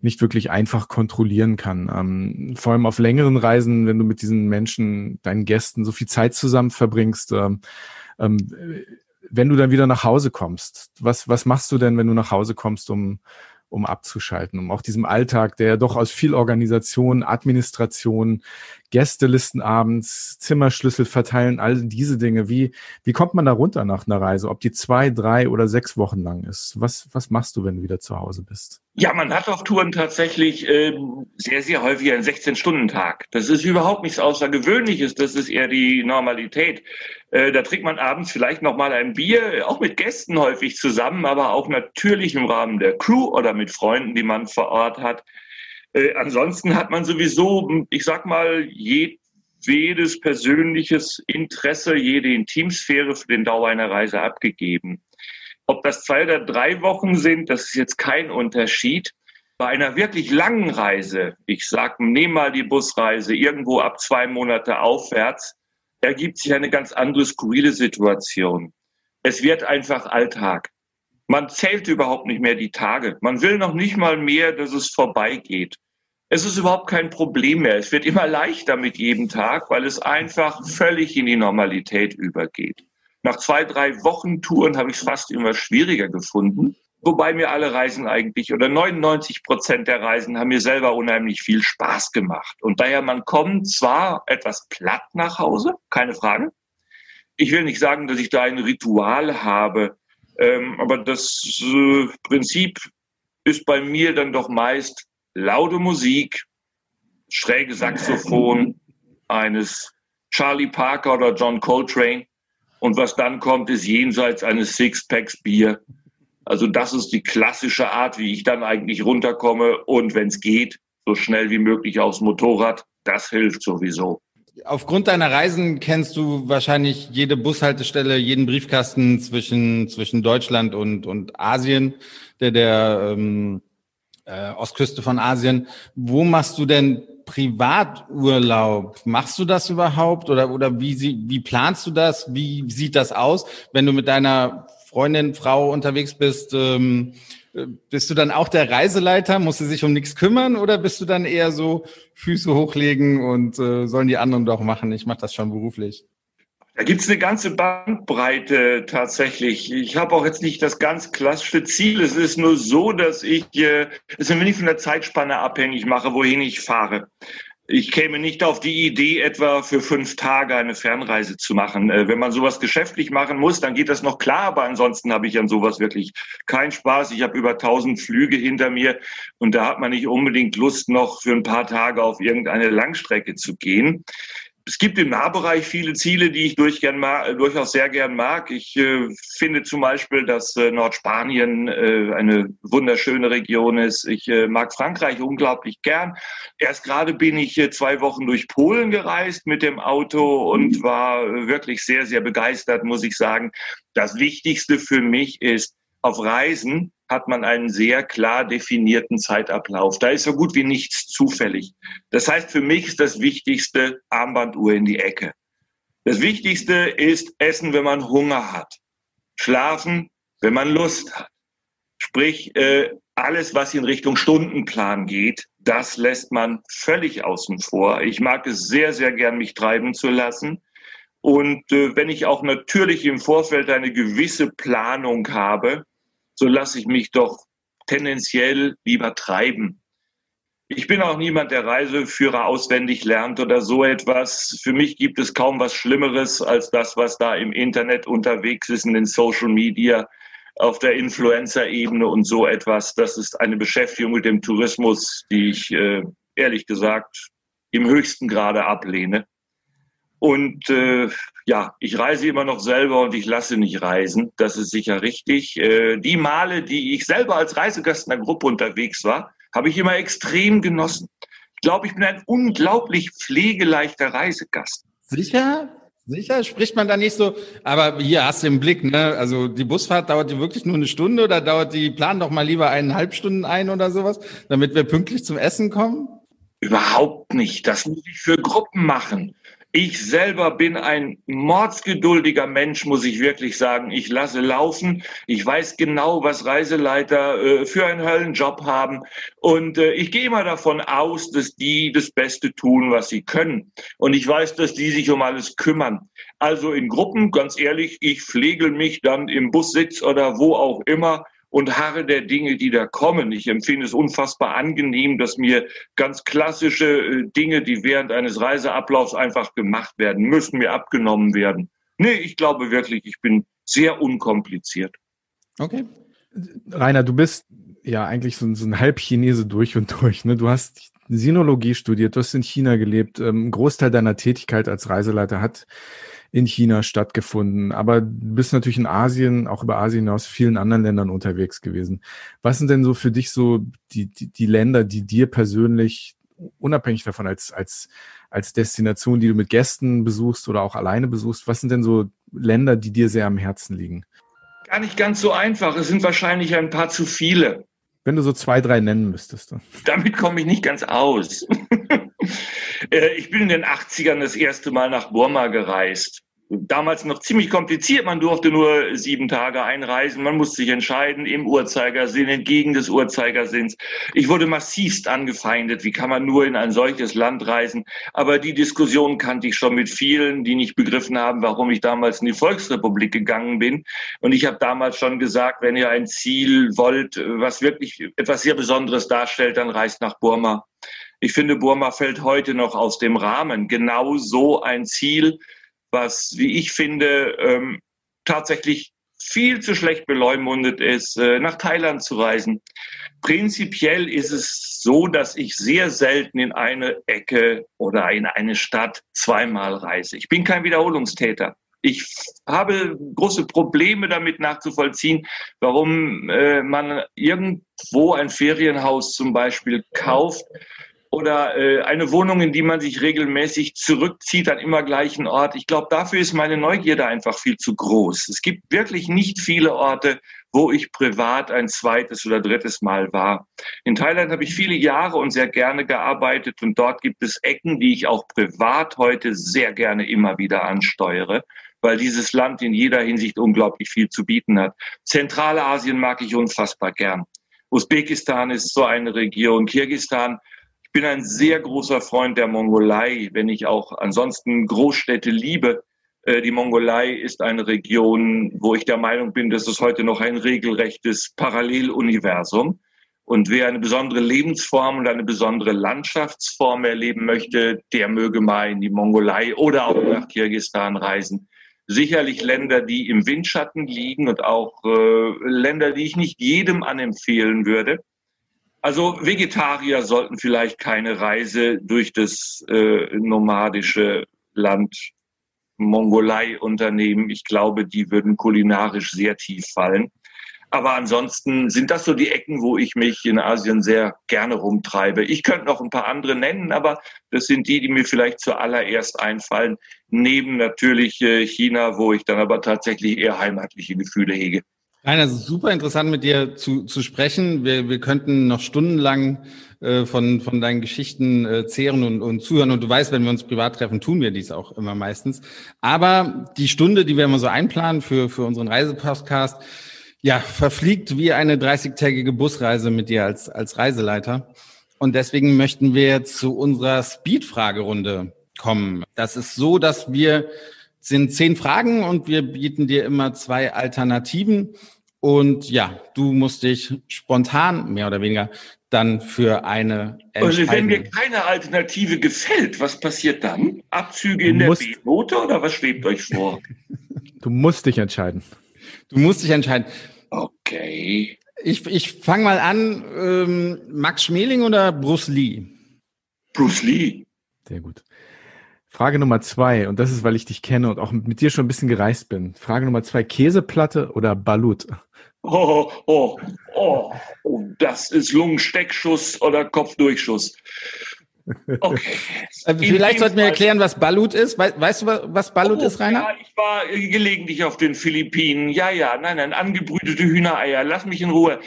nicht wirklich einfach kontrollieren kann. Ähm, vor allem auf längeren Reisen, wenn du mit diesen Menschen, deinen Gästen so viel Zeit zusammen verbringst, ähm, ähm, wenn du dann wieder nach Hause kommst, was, was machst du denn, wenn du nach Hause kommst, um, um abzuschalten, um auch diesem Alltag, der doch aus viel Organisation, Administration, Gästelisten abends, Zimmerschlüssel verteilen, all diese Dinge. Wie, wie kommt man da runter nach einer Reise? Ob die zwei, drei oder sechs Wochen lang ist? Was, was machst du, wenn du wieder zu Hause bist? Ja, man hat auf Touren tatsächlich äh, sehr, sehr häufig einen 16-Stunden-Tag. Das ist überhaupt nichts Außergewöhnliches. Das ist eher die Normalität. Äh, da trinkt man abends vielleicht noch mal ein Bier, auch mit Gästen häufig zusammen, aber auch natürlich im Rahmen der Crew oder mit Freunden, die man vor Ort hat. Äh, ansonsten hat man sowieso, ich sag mal, jedes persönliches Interesse, jede Intimsphäre für den Dauer einer Reise abgegeben. Ob das zwei oder drei Wochen sind, das ist jetzt kein Unterschied. Bei einer wirklich langen Reise, ich sag, nehm mal die Busreise irgendwo ab zwei Monate aufwärts, ergibt sich eine ganz andere skurrile Situation. Es wird einfach Alltag. Man zählt überhaupt nicht mehr die Tage. Man will noch nicht mal mehr, dass es vorbeigeht. Es ist überhaupt kein Problem mehr. Es wird immer leichter mit jedem Tag, weil es einfach völlig in die Normalität übergeht. Nach zwei, drei Wochen Touren habe ich es fast immer schwieriger gefunden. Wobei mir alle Reisen eigentlich oder 99 Prozent der Reisen haben mir selber unheimlich viel Spaß gemacht. Und daher, man kommt zwar etwas platt nach Hause, keine Frage. Ich will nicht sagen, dass ich da ein Ritual habe, ähm, aber das äh, Prinzip ist bei mir dann doch meist laute Musik, schräge Saxophon eines Charlie Parker oder John Coltrane. Und was dann kommt, ist jenseits eines Sixpacks Bier. Also das ist die klassische Art, wie ich dann eigentlich runterkomme. Und wenn es geht, so schnell wie möglich aufs Motorrad. Das hilft sowieso. Aufgrund deiner Reisen kennst du wahrscheinlich jede Bushaltestelle, jeden Briefkasten zwischen, zwischen Deutschland und, und Asien, der, der ähm, äh, Ostküste von Asien. Wo machst du denn Privaturlaub? Machst du das überhaupt oder, oder wie, sie, wie planst du das? Wie sieht das aus, wenn du mit deiner Freundin, Frau unterwegs bist? Ähm, bist du dann auch der Reiseleiter? Musst du sich um nichts kümmern oder bist du dann eher so Füße hochlegen und äh, sollen die anderen doch machen? Ich mache das schon beruflich. Da gibt's eine ganze Bandbreite tatsächlich. Ich habe auch jetzt nicht das ganz klassische Ziel. Es ist nur so, dass ich äh, es ein wenig von der Zeitspanne abhängig mache, wohin ich fahre. Ich käme nicht auf die Idee, etwa für fünf Tage eine Fernreise zu machen. Äh, wenn man sowas geschäftlich machen muss, dann geht das noch klar, aber ansonsten habe ich an sowas wirklich keinen Spaß. Ich habe über tausend Flüge hinter mir und da hat man nicht unbedingt Lust, noch für ein paar Tage auf irgendeine Langstrecke zu gehen es gibt im Nahbereich viele Ziele, die ich durch gern mag, durchaus sehr gern mag. Ich äh, finde zum Beispiel, dass äh, Nordspanien äh, eine wunderschöne Region ist. Ich äh, mag Frankreich unglaublich gern. Erst gerade bin ich äh, zwei Wochen durch Polen gereist mit dem Auto und war äh, wirklich sehr, sehr begeistert, muss ich sagen. Das Wichtigste für mich ist, auf Reisen hat man einen sehr klar definierten Zeitablauf. Da ist so gut wie nichts zufällig. Das heißt, für mich ist das Wichtigste Armbanduhr in die Ecke. Das Wichtigste ist Essen, wenn man Hunger hat. Schlafen, wenn man Lust hat. Sprich, äh, alles, was in Richtung Stundenplan geht, das lässt man völlig außen vor. Ich mag es sehr, sehr gern, mich treiben zu lassen. Und äh, wenn ich auch natürlich im Vorfeld eine gewisse Planung habe, so lasse ich mich doch tendenziell lieber treiben. Ich bin auch niemand, der Reiseführer auswendig lernt oder so etwas. Für mich gibt es kaum was Schlimmeres als das, was da im Internet unterwegs ist, in den Social Media, auf der Influencer-Ebene und so etwas. Das ist eine Beschäftigung mit dem Tourismus, die ich äh, ehrlich gesagt im höchsten Grade ablehne. Und äh, ja, ich reise immer noch selber und ich lasse nicht reisen. Das ist sicher richtig. Äh, die Male, die ich selber als Reisegast in der Gruppe unterwegs war, habe ich immer extrem genossen. Ich glaube, ich bin ein unglaublich pflegeleichter Reisegast. Sicher? Sicher? Spricht man da nicht so? Aber hier hast du im Blick, ne? Also die Busfahrt dauert die wirklich nur eine Stunde oder dauert die, plan doch mal lieber eineinhalb Stunden ein oder sowas, damit wir pünktlich zum Essen kommen? Überhaupt nicht. Das muss ich für Gruppen machen. Ich selber bin ein mordsgeduldiger Mensch, muss ich wirklich sagen. Ich lasse laufen. Ich weiß genau, was Reiseleiter äh, für einen Höllenjob haben. Und äh, ich gehe immer davon aus, dass die das Beste tun, was sie können. Und ich weiß, dass die sich um alles kümmern. Also in Gruppen, ganz ehrlich, ich pflegel mich dann im Bussitz oder wo auch immer und harre der Dinge, die da kommen. Ich empfinde es unfassbar angenehm, dass mir ganz klassische äh, Dinge, die während eines Reiseablaufs einfach gemacht werden müssen, mir abgenommen werden. Nee, ich glaube wirklich, ich bin sehr unkompliziert. Okay. Rainer, du bist ja eigentlich so, so ein Halbchinese durch und durch. Ne? Du hast Sinologie studiert, du hast in China gelebt. Ähm, ein Großteil deiner Tätigkeit als Reiseleiter hat in China stattgefunden. Aber du bist natürlich in Asien, auch über Asien hinaus, vielen anderen Ländern unterwegs gewesen. Was sind denn so für dich so die, die, die Länder, die dir persönlich, unabhängig davon als, als, als Destination, die du mit Gästen besuchst oder auch alleine besuchst, was sind denn so Länder, die dir sehr am Herzen liegen? Gar nicht ganz so einfach. Es sind wahrscheinlich ein paar zu viele. Wenn du so zwei, drei nennen müsstest. Damit komme ich nicht ganz aus. Äh, ich bin in den 80ern das erste Mal nach Burma gereist. Damals noch ziemlich kompliziert. Man durfte nur sieben Tage einreisen. Man musste sich entscheiden im Uhrzeigersinn, entgegen des Uhrzeigersinns. Ich wurde massivst angefeindet. Wie kann man nur in ein solches Land reisen? Aber die Diskussion kannte ich schon mit vielen, die nicht begriffen haben, warum ich damals in die Volksrepublik gegangen bin. Und ich habe damals schon gesagt, wenn ihr ein Ziel wollt, was wirklich etwas sehr Besonderes darstellt, dann reist nach Burma. Ich finde, Burma fällt heute noch aus dem Rahmen. Genau so ein Ziel, was, wie ich finde, ähm, tatsächlich viel zu schlecht beleumundet ist, äh, nach Thailand zu reisen. Prinzipiell ist es so, dass ich sehr selten in eine Ecke oder in eine Stadt zweimal reise. Ich bin kein Wiederholungstäter. Ich habe große Probleme damit nachzuvollziehen, warum äh, man irgendwo ein Ferienhaus zum Beispiel kauft oder äh, eine Wohnung, in die man sich regelmäßig zurückzieht an immer gleichen Ort. Ich glaube, dafür ist meine Neugierde einfach viel zu groß. Es gibt wirklich nicht viele Orte, wo ich privat ein zweites oder drittes Mal war. In Thailand habe ich viele Jahre und sehr gerne gearbeitet und dort gibt es Ecken, die ich auch privat heute sehr gerne immer wieder ansteuere weil dieses Land in jeder Hinsicht unglaublich viel zu bieten hat. Zentralasien mag ich unfassbar gern. Usbekistan ist so eine Region, Kirgistan bin ein sehr großer Freund der Mongolei, wenn ich auch ansonsten Großstädte liebe. Äh, die Mongolei ist eine Region, wo ich der Meinung bin, dass es heute noch ein regelrechtes Paralleluniversum. Und wer eine besondere Lebensform und eine besondere Landschaftsform erleben möchte, der möge mal in die Mongolei oder auch nach Kirgistan reisen. Sicherlich Länder, die im Windschatten liegen und auch äh, Länder, die ich nicht jedem anempfehlen würde. Also Vegetarier sollten vielleicht keine Reise durch das äh, nomadische Land Mongolei unternehmen. Ich glaube, die würden kulinarisch sehr tief fallen. Aber ansonsten sind das so die Ecken, wo ich mich in Asien sehr gerne rumtreibe. Ich könnte noch ein paar andere nennen, aber das sind die, die mir vielleicht zuallererst einfallen. Neben natürlich äh, China, wo ich dann aber tatsächlich eher heimatliche Gefühle hege. Nein, also super interessant mit dir zu, zu sprechen. Wir, wir könnten noch stundenlang äh, von, von deinen Geschichten äh, zehren und, und zuhören. Und du weißt, wenn wir uns privat treffen, tun wir dies auch immer meistens. Aber die Stunde, die wir immer so einplanen für, für unseren Reisepodcast, ja, verfliegt wie eine 30-tägige Busreise mit dir als, als Reiseleiter. Und deswegen möchten wir zu unserer Speed-Fragerunde kommen. Das ist so, dass wir sind zehn Fragen und wir bieten dir immer zwei Alternativen. Und ja, du musst dich spontan, mehr oder weniger, dann für eine entscheiden. Also wenn mir keine Alternative gefällt, was passiert dann? Abzüge in der B-Note oder was schwebt euch vor? Du musst dich entscheiden. Du musst dich entscheiden. Okay. Ich, ich fange mal an. Ähm, Max Schmeling oder Bruce Lee? Bruce Lee. Sehr gut. Frage Nummer zwei, und das ist, weil ich dich kenne und auch mit dir schon ein bisschen gereist bin. Frage Nummer zwei, Käseplatte oder Balut? Oh, oh, oh, oh, das ist Lungensteckschuss oder Kopfdurchschuss. Okay. Äh, vielleicht sollten wir erklären, was Balut ist. Weißt du, was Balut oh, ist, Rainer? Ja, ich war gelegentlich auf den Philippinen. Ja, ja, nein, nein, angebrütete Hühnereier. Lass mich in Ruhe.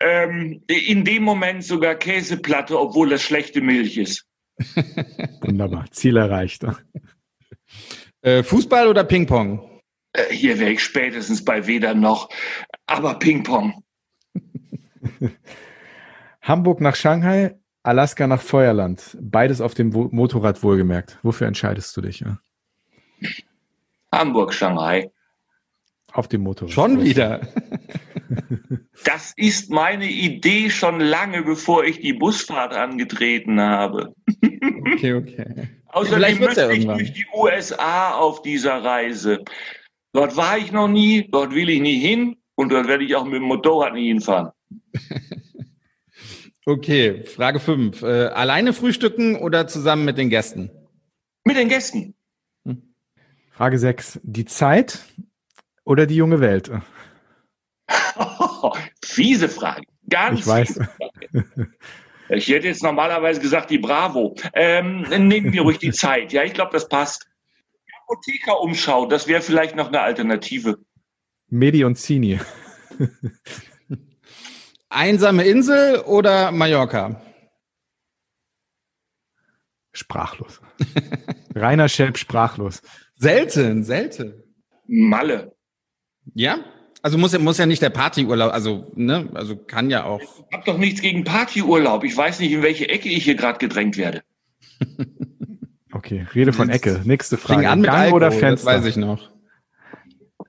Ähm, in dem Moment sogar Käseplatte, obwohl das schlechte Milch ist. Wunderbar, Ziel erreicht. Äh, Fußball oder Ping-Pong? Äh, hier wäre ich spätestens bei weder noch, aber Ping-Pong. Hamburg nach Shanghai, Alaska nach Feuerland. Beides auf dem Motorrad wohlgemerkt. Wofür entscheidest du dich? Ja? Hamburg, Shanghai. Auf dem Motorrad. Schon wieder. Das ist meine Idee schon lange, bevor ich die Busfahrt angetreten habe. Okay, okay. Außerdem möchte ja ich durch die USA auf dieser Reise. Dort war ich noch nie, dort will ich nie hin und dort werde ich auch mit dem Motorrad nie hinfahren. Okay, Frage 5. Äh, alleine frühstücken oder zusammen mit den Gästen? Mit den Gästen. Hm. Frage 6. Die Zeit oder die junge Welt? fiese Frage. Ganz ich weiß. Ich hätte jetzt normalerweise gesagt, die Bravo. Ähm, nehmen wir ruhig die Zeit. Ja, ich glaube, das passt. Apothekerumschau, das wäre vielleicht noch eine Alternative. Medi und Zini. Einsame Insel oder Mallorca? Sprachlos. Rainer Schelp sprachlos. Selten, selten. Malle. Ja? Also muss, muss ja nicht der Partyurlaub, also, ne, also kann ja auch. Ich hab doch nichts gegen Partyurlaub. Ich weiß nicht, in welche Ecke ich hier gerade gedrängt werde. okay, Rede von Ecke. Nächste Frage. an mit Gang Alkohol, oder Fenster? Das weiß ich noch.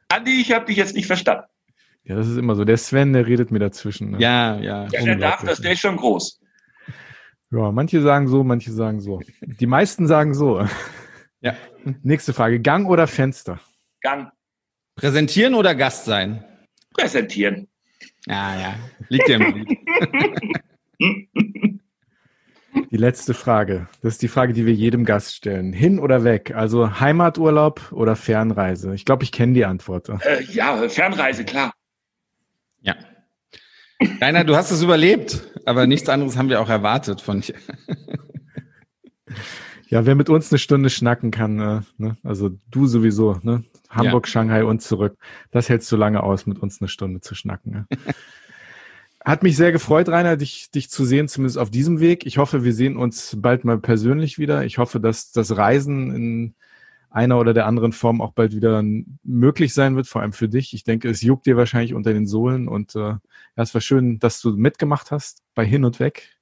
Andi, ich habe dich jetzt nicht verstanden. Ja, das ist immer so. Der Sven, der redet mir dazwischen. Ne? Ja, ja. Ja, der darf das, der ist schon groß. Ja, manche sagen so, manche sagen so. Die meisten sagen so. Ja. Nächste Frage. Gang oder Fenster? Gang. Präsentieren oder Gast sein? Präsentieren. Ja, ja. Liegt dir im. Die letzte Frage. Das ist die Frage, die wir jedem Gast stellen. Hin oder weg? Also Heimaturlaub oder Fernreise? Ich glaube, ich kenne die Antwort. Äh, ja, Fernreise, klar. Ja. Rainer, du hast es überlebt, aber nichts anderes haben wir auch erwartet von dir. Ja, wer mit uns eine Stunde schnacken kann, äh, ne? also du sowieso, ne? Hamburg, ja. Shanghai und zurück. Das hältst du lange aus, mit uns eine Stunde zu schnacken. Hat mich sehr gefreut, Rainer, dich, dich zu sehen, zumindest auf diesem Weg. Ich hoffe, wir sehen uns bald mal persönlich wieder. Ich hoffe, dass das Reisen in einer oder der anderen Form auch bald wieder möglich sein wird, vor allem für dich. Ich denke, es juckt dir wahrscheinlich unter den Sohlen und äh, ja, es war schön, dass du mitgemacht hast bei Hin und Weg.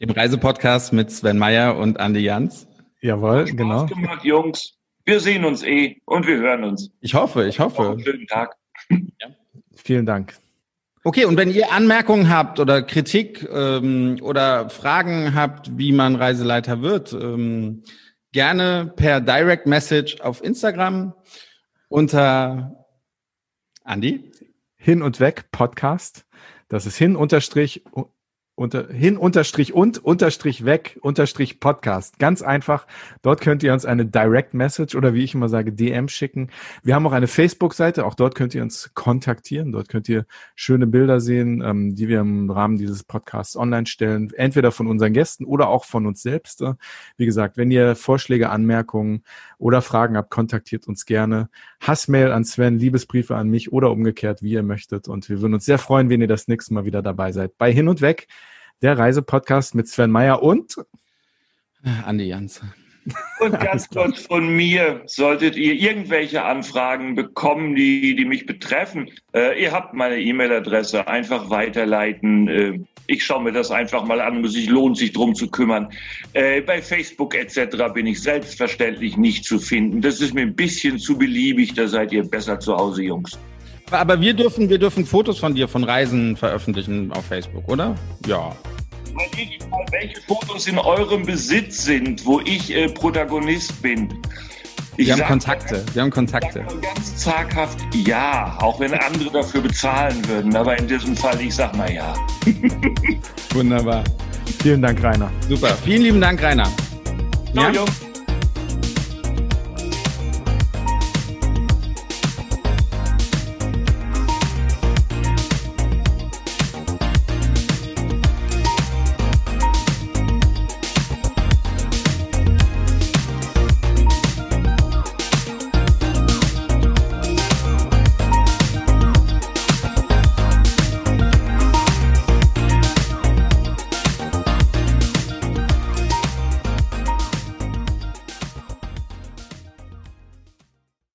Dem Reisepodcast mit Sven Meyer und Andi Jans. Jawohl, Spaß genau. Gemacht, Jungs. Wir sehen uns eh und wir hören uns. Ich hoffe, ich hoffe. Einen schönen Tag. Ja. Vielen Dank. Okay, und wenn ihr Anmerkungen habt oder Kritik ähm, oder Fragen habt, wie man Reiseleiter wird, ähm, gerne per Direct Message auf Instagram unter Andi. Hin und weg Podcast. Das ist hin unterstrich unter, hin unterstrich und unterstrich weg unterstrich Podcast. Ganz einfach. Dort könnt ihr uns eine Direct Message oder wie ich immer sage, DM schicken. Wir haben auch eine Facebook-Seite. Auch dort könnt ihr uns kontaktieren. Dort könnt ihr schöne Bilder sehen, ähm, die wir im Rahmen dieses Podcasts online stellen. Entweder von unseren Gästen oder auch von uns selbst. Wie gesagt, wenn ihr Vorschläge, Anmerkungen oder Fragen habt, kontaktiert uns gerne. Hassmail an Sven, Liebesbriefe an mich oder umgekehrt, wie ihr möchtet. Und wir würden uns sehr freuen, wenn ihr das nächste Mal wieder dabei seid. Bei Hin und Weg der Reisepodcast mit Sven Meyer und Andi Jans. Und ganz kurz von mir, solltet ihr irgendwelche Anfragen bekommen, die, die mich betreffen, äh, ihr habt meine E-Mail-Adresse, einfach weiterleiten. Äh, ich schaue mir das einfach mal an, es sich lohnt, sich drum zu kümmern. Äh, bei Facebook etc. bin ich selbstverständlich nicht zu finden. Das ist mir ein bisschen zu beliebig, da seid ihr besser zu Hause, Jungs. Aber wir dürfen, wir dürfen Fotos von dir von Reisen veröffentlichen auf Facebook, oder? Ja. Ich mal welche Fotos in eurem Besitz sind, wo ich äh, Protagonist bin. Ich wir haben Kontakte. Wir haben Kontakte. Ganz zaghaft ja, auch wenn andere dafür bezahlen würden. Aber in diesem Fall, ich sag mal ja. Wunderbar. Vielen Dank, Rainer. Super. Vielen lieben Dank, Rainer. Ciao, ja? Jungs.